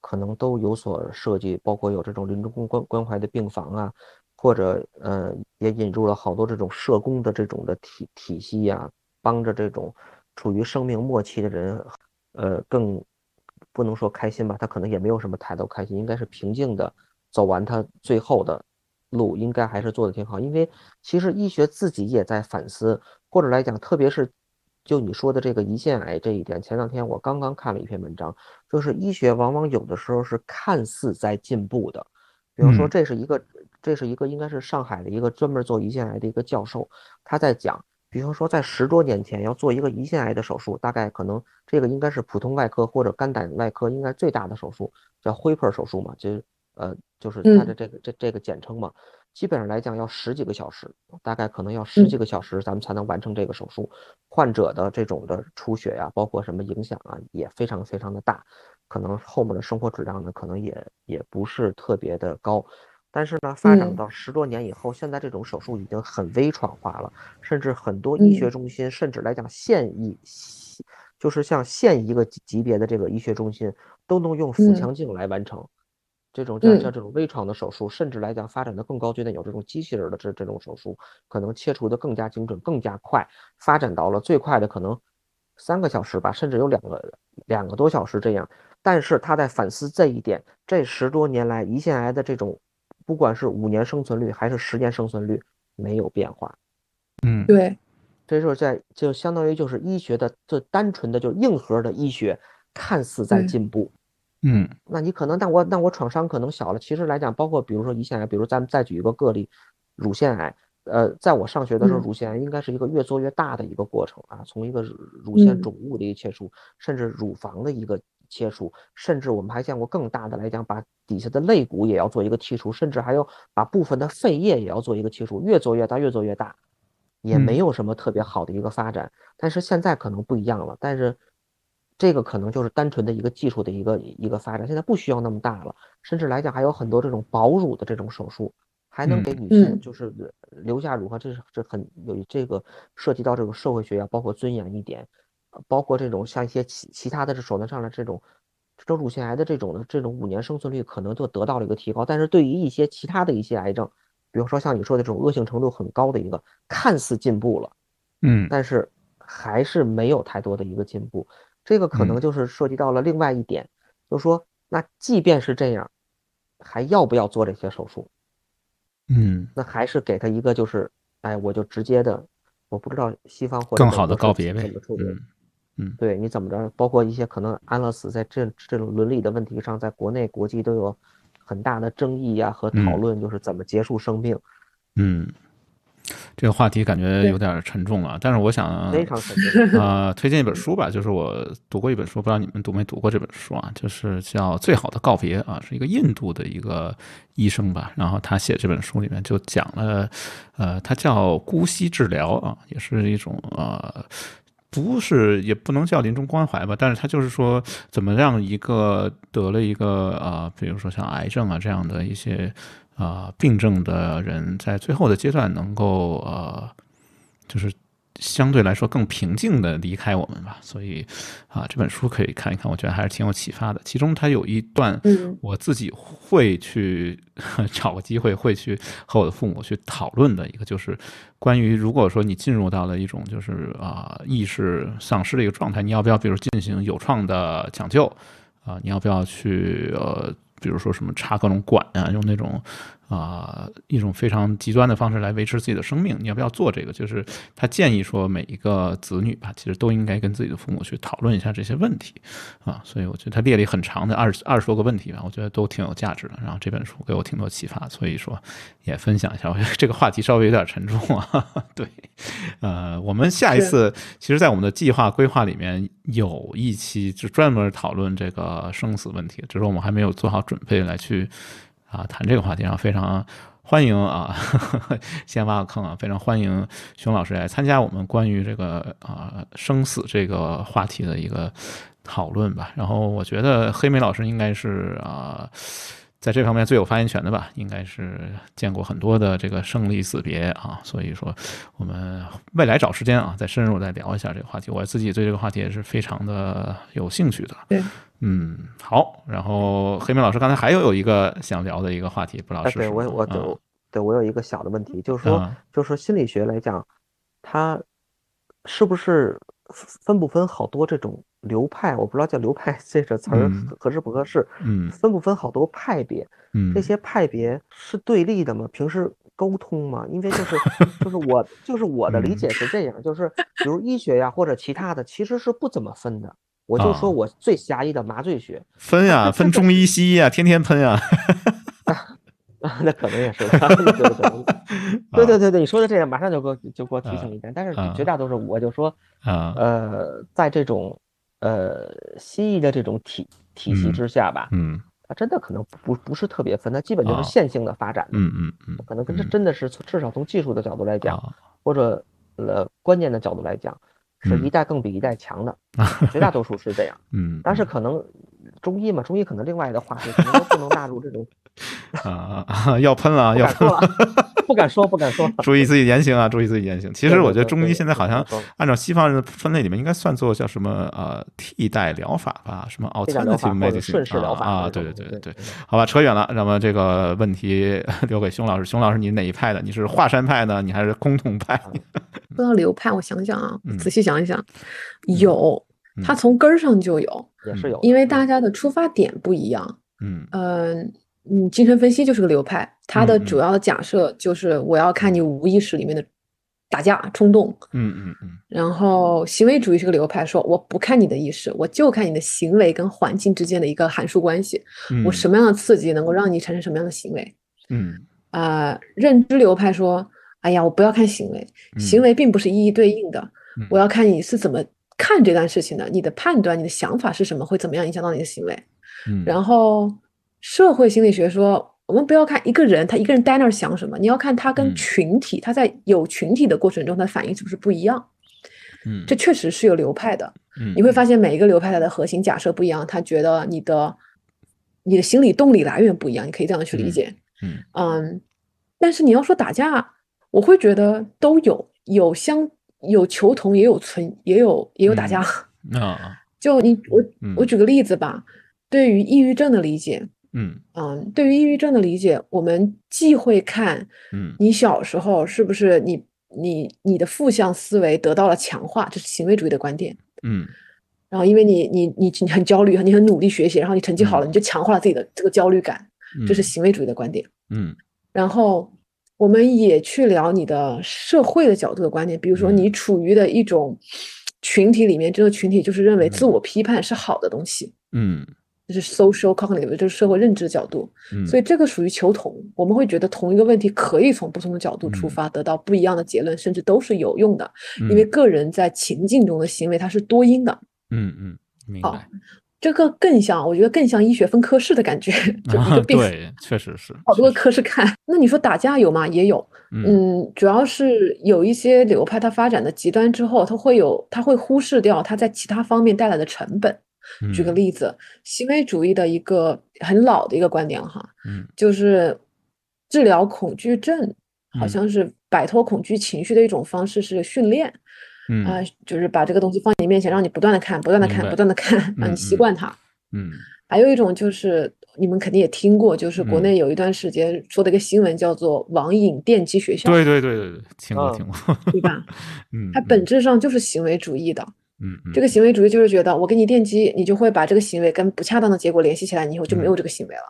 可能都有所设计，包括有这种临终关关怀的病房啊，或者呃也引入了好多这种社工的这种的体体系呀，帮着这种处于生命末期的人，呃更不能说开心吧，他可能也没有什么太多开心，应该是平静的走完他最后的路，应该还是做的挺好。因为其实医学自己也在反思，或者来讲，特别是就你说的这个胰腺癌这一点，前两天我刚刚看了一篇文章，就是医学往往有的时候是看似在进步的，比如说这是一个。这是一个应该是上海的一个专门做胰腺癌的一个教授，他在讲，比方说在十多年前要做一个胰腺癌的手术，大概可能这个应该是普通外科或者肝胆外科应该最大的手术，叫辉珀手术嘛，就呃就是它的这个这这个简称嘛，基本上来讲要十几个小时，大概可能要十几个小时咱们才能完成这个手术，患者的这种的出血呀，包括什么影响啊，也非常非常的大，可能后面的生活质量呢，可能也也不是特别的高。但是呢，发展到十多年以后，现在这种手术已经很微创化了，甚至很多医学中心，甚至来讲县一，就是像县一个级别的这个医学中心，都能用腹腔镜来完成这种像像这种微创的手术，甚至来讲发展的更高阶段，有这种机器人的这这种手术，可能切除的更加精准、更加快，发展到了最快的可能三个小时吧，甚至有两个两个多小时这样。但是他在反思这一点，这十多年来胰腺癌的这种。不管是五年生存率还是十年生存率没有变化，嗯，对，这就是在就相当于就是医学的最单纯的就硬核的医学看似在进步，嗯，那你可能但我那我创伤可能小了，其实来讲，包括比如说胰腺癌，比如咱们再举一个个例，乳腺癌，呃，在我上学的时候，乳腺癌应该是一个越做越大的一个过程啊，从一个乳腺肿物的一个切除，甚至乳房的一个。切除，甚至我们还见过更大的来讲，把底下的肋骨也要做一个剔除，甚至还有把部分的肺叶也要做一个切除，越做越大，越做越大，也没有什么特别好的一个发展。但是现在可能不一样了，但是这个可能就是单纯的一个技术的一个一个发展，现在不需要那么大了，甚至来讲还有很多这种保乳的这种手术，还能给女性就是留下乳房，这是这很有这个涉及到这个社会学呀，包括尊严一点。包括这种像一些其其他的这手段上的这种，这种乳腺癌的这种的这种五年生存率可能就得到了一个提高，但是对于一些其他的一些癌症，比如说像你说的这种恶性程度很高的一个，看似进步了，嗯，但是还是没有太多的一个进步，这个可能就是涉及到了另外一点，就是说，那即便是这样，还要不要做这些手术？嗯，那还是给他一个就是，哎，我就直接的，我不知道西方或者更好的告别呗，怎么处理？嗯，对你怎么着，包括一些可能安乐死，在这这种伦理的问题上，在国内国际都有很大的争议呀和讨论，就是怎么结束生命。嗯，这个话题感觉有点沉重了，但是我想非常沉重啊，推荐一本书吧，就是我读过一本书，不知道你们读没读过这本书啊，就是叫《最好的告别》啊，是一个印度的一个医生吧，然后他写这本书里面就讲了，呃，他叫姑息治疗啊，也是一种呃。不是，也不能叫临终关怀吧，但是他就是说，怎么让一个得了一个呃，比如说像癌症啊这样的一些啊病症的人，在最后的阶段能够呃，就是。相对来说更平静的离开我们吧，所以啊，这本书可以看一看，我觉得还是挺有启发的。其中它有一段，我自己会去 找个机会会去和我的父母去讨论的一个，就是关于如果说你进入到了一种就是啊意识丧失的一个状态，你要不要比如进行有创的抢救啊？你要不要去呃，比如说什么插各种管啊，用那种。啊，一种非常极端的方式来维持自己的生命，你要不要做这个？就是他建议说，每一个子女吧，其实都应该跟自己的父母去讨论一下这些问题啊。所以我觉得他列了很长的二十二十多个问题吧，我觉得都挺有价值的。然后这本书给我挺多启发，所以说也分享一下。我觉得这个话题稍微有点沉重啊。对，呃，我们下一次其实，在我们的计划规划里面有一期就专门讨论这个生死问题，只是我们还没有做好准备来去。啊，谈这个话题上非常欢迎啊，先挖个坑啊，非常欢迎熊老师来参加我们关于这个啊生死这个话题的一个讨论吧。然后我觉得黑莓老师应该是啊，在这方面最有发言权的吧，应该是见过很多的这个生离死别啊，所以说我们未来找时间啊，再深入再聊一下这个话题。我自己对这个话题也是非常的有兴趣的。对。嗯，好。然后黑妹老师刚才还有有一个想聊的一个话题，不知道是对我我就对我有一个小的问题，就是说，就是说心理学来讲，它是不是分不分好多这种流派？我不知道叫流派 这个词儿合适不合适？嗯，分不分好多派别？嗯，这些派别是对立的吗？平时沟通吗？因为就是 就是我就是我的理解是这样，就是比如医学呀或者其他的，其实是不怎么分的。我就说我最狭义的麻醉学分呀，分中医西医啊，天天喷呀。啊，那可能也是，对对对对，你说的这个马上就给我就给我提醒一点，但是绝大多数我就说，呃，在这种呃西医的这种体体系之下吧，嗯，它真的可能不不是特别分，它基本就是线性的发展，嗯嗯嗯，可能跟这真的是至少从技术的角度来讲，或者呃观念的角度来讲，是一代更比一代强的，绝大多数是这样，嗯，但是可能中医嘛，中医可能另外的话题可能都不能纳入这种。啊啊！要喷了，要喷了，不敢说，不敢说。注意自己言行啊，注意自己言行。其实我觉得中医现在好像按照西方人的分类里面，应该算作叫什么呃替代疗法吧？什么 alternative medicine 顺势疗法啊？对对对对对。好吧，扯远了，那么这个问题留给熊老师。熊老师，你哪一派的？你是华山派呢？你还是崆峒派？说到流派，我想想啊，仔细想一想，有，它从根儿上就有，也是有，因为大家的出发点不一样。嗯嗯。嗯，精神分析就是个流派，它的主要的假设就是我要看你无意识里面的打架冲动。嗯嗯嗯。然后行为主义是个流派，说我不看你的意识，我就看你的行为跟环境之间的一个函数关系。我什么样的刺激能够让你产生什么样的行为？嗯啊，认知流派说，哎呀，我不要看行为，行为并不是一一对应的，我要看你是怎么看这段事情的，你的判断、你的想法是什么，会怎么样影响到你的行为。嗯，然后。社会心理学说，我们不要看一个人，他一个人待那儿想什么，你要看他跟群体，他在有群体的过程中，他反应是不是不一样？嗯，这确实是有流派的。嗯，你会发现每一个流派它的核心假设不一样，他觉得你的你的心理动力来源不一样，你可以这样去理解。嗯嗯，但是你要说打架，我会觉得都有，有相有求同，也有存，也有也有打架。啊，就你我我举个例子吧，对于抑郁症的理解。嗯。嗯，对于抑郁症的理解，我们既会看，嗯，你小时候是不是你你你的负向思维得到了强化，这是行为主义的观点，嗯，然后因为你你你你很焦虑，你很努力学习，然后你成绩好了，你就强化了自己的这个焦虑感，这是行为主义的观点，嗯，然后我们也去聊你的社会的角度的观点，比如说你处于的一种群体里面，这个群体就是认为自我批判是好的东西，嗯。就是 social cognitive，就是社会认知角度，所以这个属于求同。我们会觉得同一个问题可以从不同的角度出发，得到不一样的结论，甚至都是有用的。因为个人在情境中的行为它是多因的。嗯嗯，明白。这个更像，我觉得更像医学分科室的感觉，就一个病。对，确实是。好多个科室看。那你说打架有吗？也有。嗯，主要是有一些流派它发展的极端之后，它会有，它会忽视掉它在其他方面带来的成本。举个例子，行为主义的一个很老的一个观点哈，嗯，就是治疗恐惧症，好像是摆脱恐惧情绪的一种方式是训练，嗯。啊，就是把这个东西放你面前，让你不断的看，不断的看，不断的看，让你习惯它，嗯，还有一种就是你们肯定也听过，就是国内有一段时间说的一个新闻叫做网瘾电击学校，对对对对对，听过听过，对吧？嗯，它本质上就是行为主义的。嗯，这个行为主义就是觉得我给你电击，你就会把这个行为跟不恰当的结果联系起来，你以后就没有这个行为了。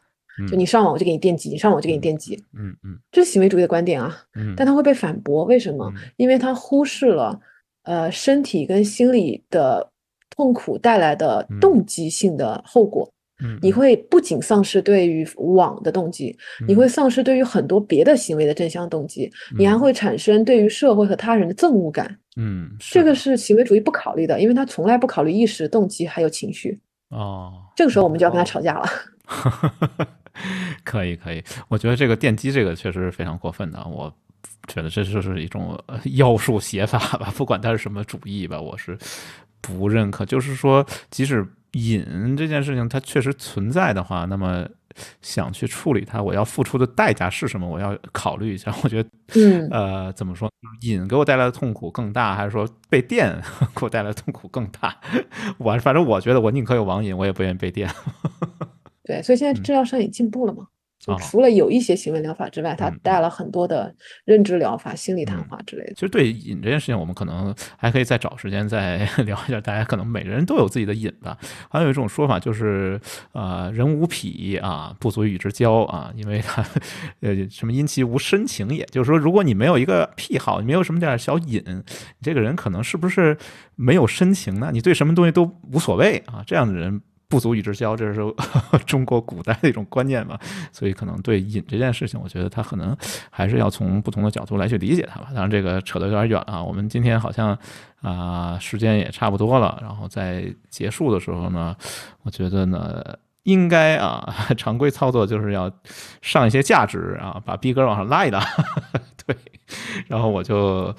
就你上网我就给你电击，你上网我就给你电击。嗯嗯，这是行为主义的观点啊。嗯，但他会被反驳，为什么？因为他忽视了呃身体跟心理的痛苦带来的动机性的后果。嗯，你会不仅丧失对于网的动机，你会丧失对于很多别的行为的正向动机，你还会产生对于社会和他人的憎恶感。嗯，这个是行为主义不考虑的，因为他从来不考虑意识、动机还有情绪。哦，这个时候我们就要跟他吵架了。可以，可以，我觉得这个电击这个确实是非常过分的，我觉得这就是一种妖术写法吧，不管它是什么主义吧，我是不认可。就是说，即使瘾这件事情它确实存在的话，那么。想去处理它，我要付出的代价是什么？我要考虑一下。我觉得，嗯，呃，怎么说？瘾给我带来的痛苦更大，还是说被电 给我带来的痛苦更大？我反正我觉得，我宁可有网瘾，我也不愿意被电。对，所以现在治疗上也进步了嘛。就除了有一些行为疗法之外，它带了很多的认知疗法、心理谈话之类的。其实对瘾这件事情，我们可能还可以再找时间再 聊一下。大家可能每个人都有自己的瘾吧。还有一种说法就是，呃，人无癖啊，不足以与之交啊，因为他呃什么因其无深情也。就是说，如果你没有一个癖好，你没有什么点小瘾，你这个人可能是不是没有深情呢？你对什么东西都无所谓啊？这样的人。不足以之交，这是 中国古代的一种观念嘛？所以可能对瘾这件事情，我觉得他可能还是要从不同的角度来去理解它吧。当然，这个扯得有点远啊。我们今天好像啊，时间也差不多了。然后在结束的时候呢，我觉得呢，应该啊，常规操作就是要上一些价值啊，把逼格往上拉一拉。对，然后我就。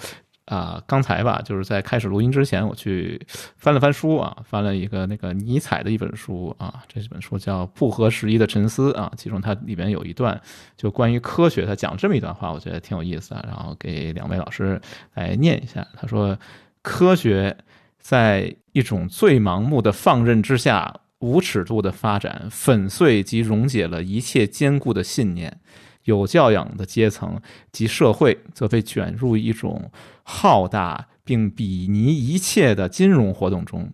啊，刚才吧，就是在开始录音之前，我去翻了翻书啊，翻了一个那个尼采的一本书啊，这本书叫《不合时宜的沉思》啊，其中它里边有一段就关于科学，他讲这么一段话，我觉得挺有意思的，然后给两位老师来念一下。他说：“科学在一种最盲目的放任之下，无尺度的发展，粉碎及溶解了一切坚固的信念。”有教养的阶层及社会则被卷入一种浩大并比拟一切的金融活动中。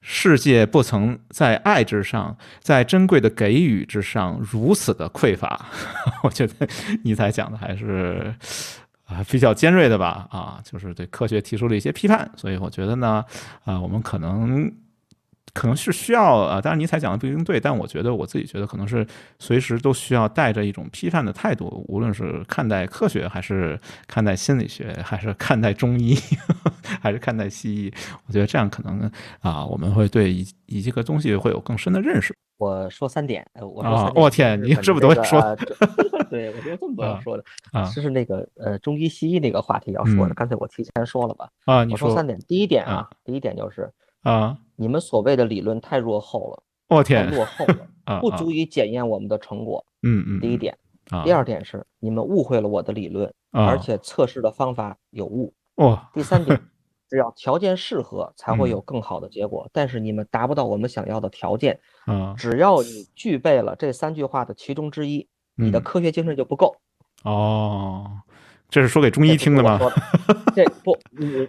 世界不曾在爱之上，在珍贵的给予之上如此的匮乏。我觉得尼采讲的还是啊比较尖锐的吧，啊，就是对科学提出了一些批判。所以我觉得呢，啊，我们可能。可能是需要啊，当然尼采讲的不一定对，但我觉得我自己觉得可能是随时都需要带着一种批判的态度，无论是看待科学，还是看待心理学，还是看待中医，还是看待西医，我觉得这样可能啊，我们会对一一个东西会有更深的认识。我说三点，我说三点，我天，你这么多说，对我觉得这么多要说的啊，就是那个呃中医西医那个话题要说的，刚才我提前说了吧啊，你说三点，第一点啊，第一点就是啊。你们所谓的理论太落后了，我天，落后了，不足以检验我们的成果。嗯嗯。第一点，第二点是你们误会了我的理论，而且测试的方法有误。哦。第三点，只要条件适合，才会有更好的结果。但是你们达不到我们想要的条件。嗯。只要你具备了这三句话的其中之一，你的科学精神就不够。哦。这是说给中医听的吗？这不，我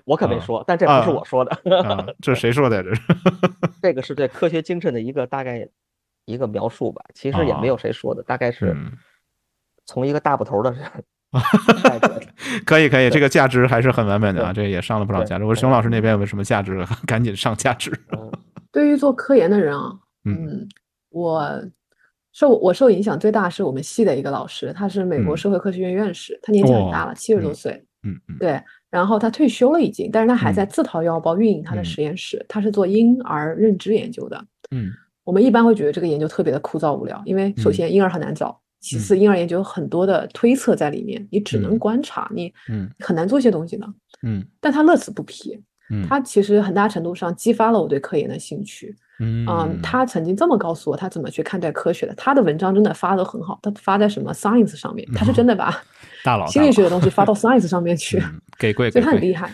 我可没说，但这不是我说的。这是谁说的？这是这个是对科学精神的一个大概一个描述吧。其实也没有谁说的，大概是从一个大部头的 人。可以可以，这个价值还是很完美的啊！这也上了不少价值。我说熊老师那边有没有什么价值？赶紧上价值。对于做科研的人啊，嗯，我。受我受影响最大是我们系的一个老师，他是美国社会科学院院士，他年纪很大了，七十多岁。嗯嗯，对，然后他退休了已经，但是他还在自掏腰包运营他的实验室，他是做婴儿认知研究的。嗯，我们一般会觉得这个研究特别的枯燥无聊，因为首先婴儿很难找，其次婴儿研究有很多的推测在里面，你只能观察，你嗯很难做些东西呢。嗯，但他乐此不疲。嗯，他其实很大程度上激发了我对科研的兴趣。嗯，他曾经这么告诉我，他怎么去看待科学的。他的文章真的发的很好，他发在什么 Science 上面，他是真的把大佬心理学的东西发到 Science 上面去，给贵，所以他很厉害。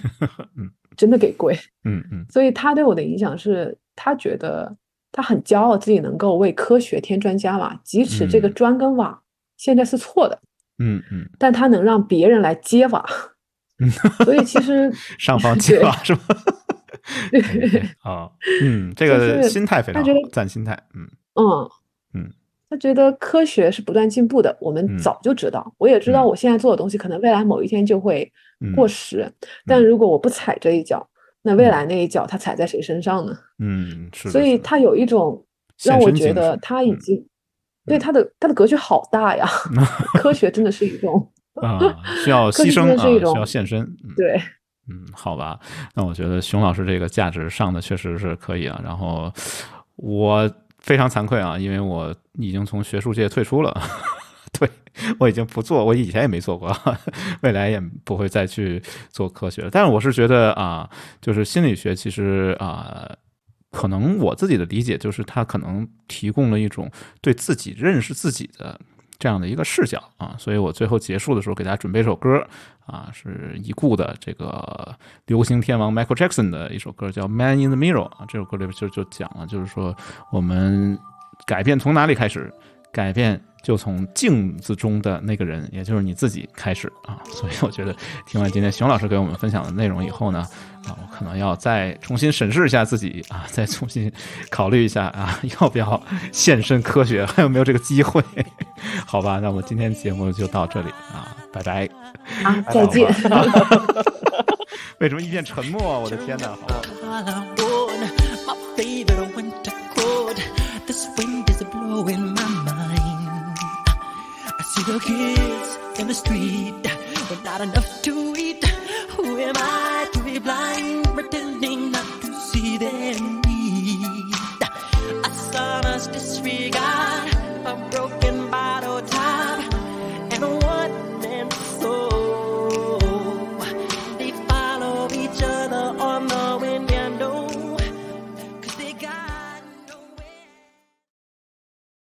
嗯，真的给贵。嗯嗯，所以他对我的影响是，他觉得他很骄傲自己能够为科学添砖加瓦，即使这个砖跟瓦现在是错的。嗯嗯，但他能让别人来接瓦。嗯，所以其实 上方接瓦是吧？啊，嗯，这个心态非常好，赞心态，嗯嗯。嗯，他觉得科学是不断进步的，我们早就知道，我也知道，我现在做的东西可能未来某一天就会过时，但如果我不踩这一脚，那未来那一脚他踩在谁身上呢？嗯，是，所以他有一种让我觉得他已经对他的他的格局好大呀，科学真的是一种 啊，需要牺牲啊，需要献身，对。嗯，好吧，那我觉得熊老师这个价值上的确实是可以啊。然后我非常惭愧啊，因为我已经从学术界退出了，对我已经不做，我以前也没做过，未来也不会再去做科学。但是我是觉得啊，就是心理学其实啊，可能我自己的理解就是它可能提供了一种对自己认识自己的。这样的一个视角啊，所以我最后结束的时候给大家准备一首歌啊，是已故的这个流行天王 Michael Jackson 的一首歌，叫《Man in the Mirror》啊。这首歌里边就就讲了，就是说我们改变从哪里开始？改变就从镜子中的那个人，也就是你自己开始啊。所以我觉得听完今天熊老师给我们分享的内容以后呢，啊我可能要再重新审视一下自己啊再重新考虑一下啊要不要献身科学还有没有这个机会？好吧那我们今天节目就到这里啊拜拜啊再见 为什么一片沉默我的天呐好吧。Be blind, pretending not to see their need? A son's disregard, a broken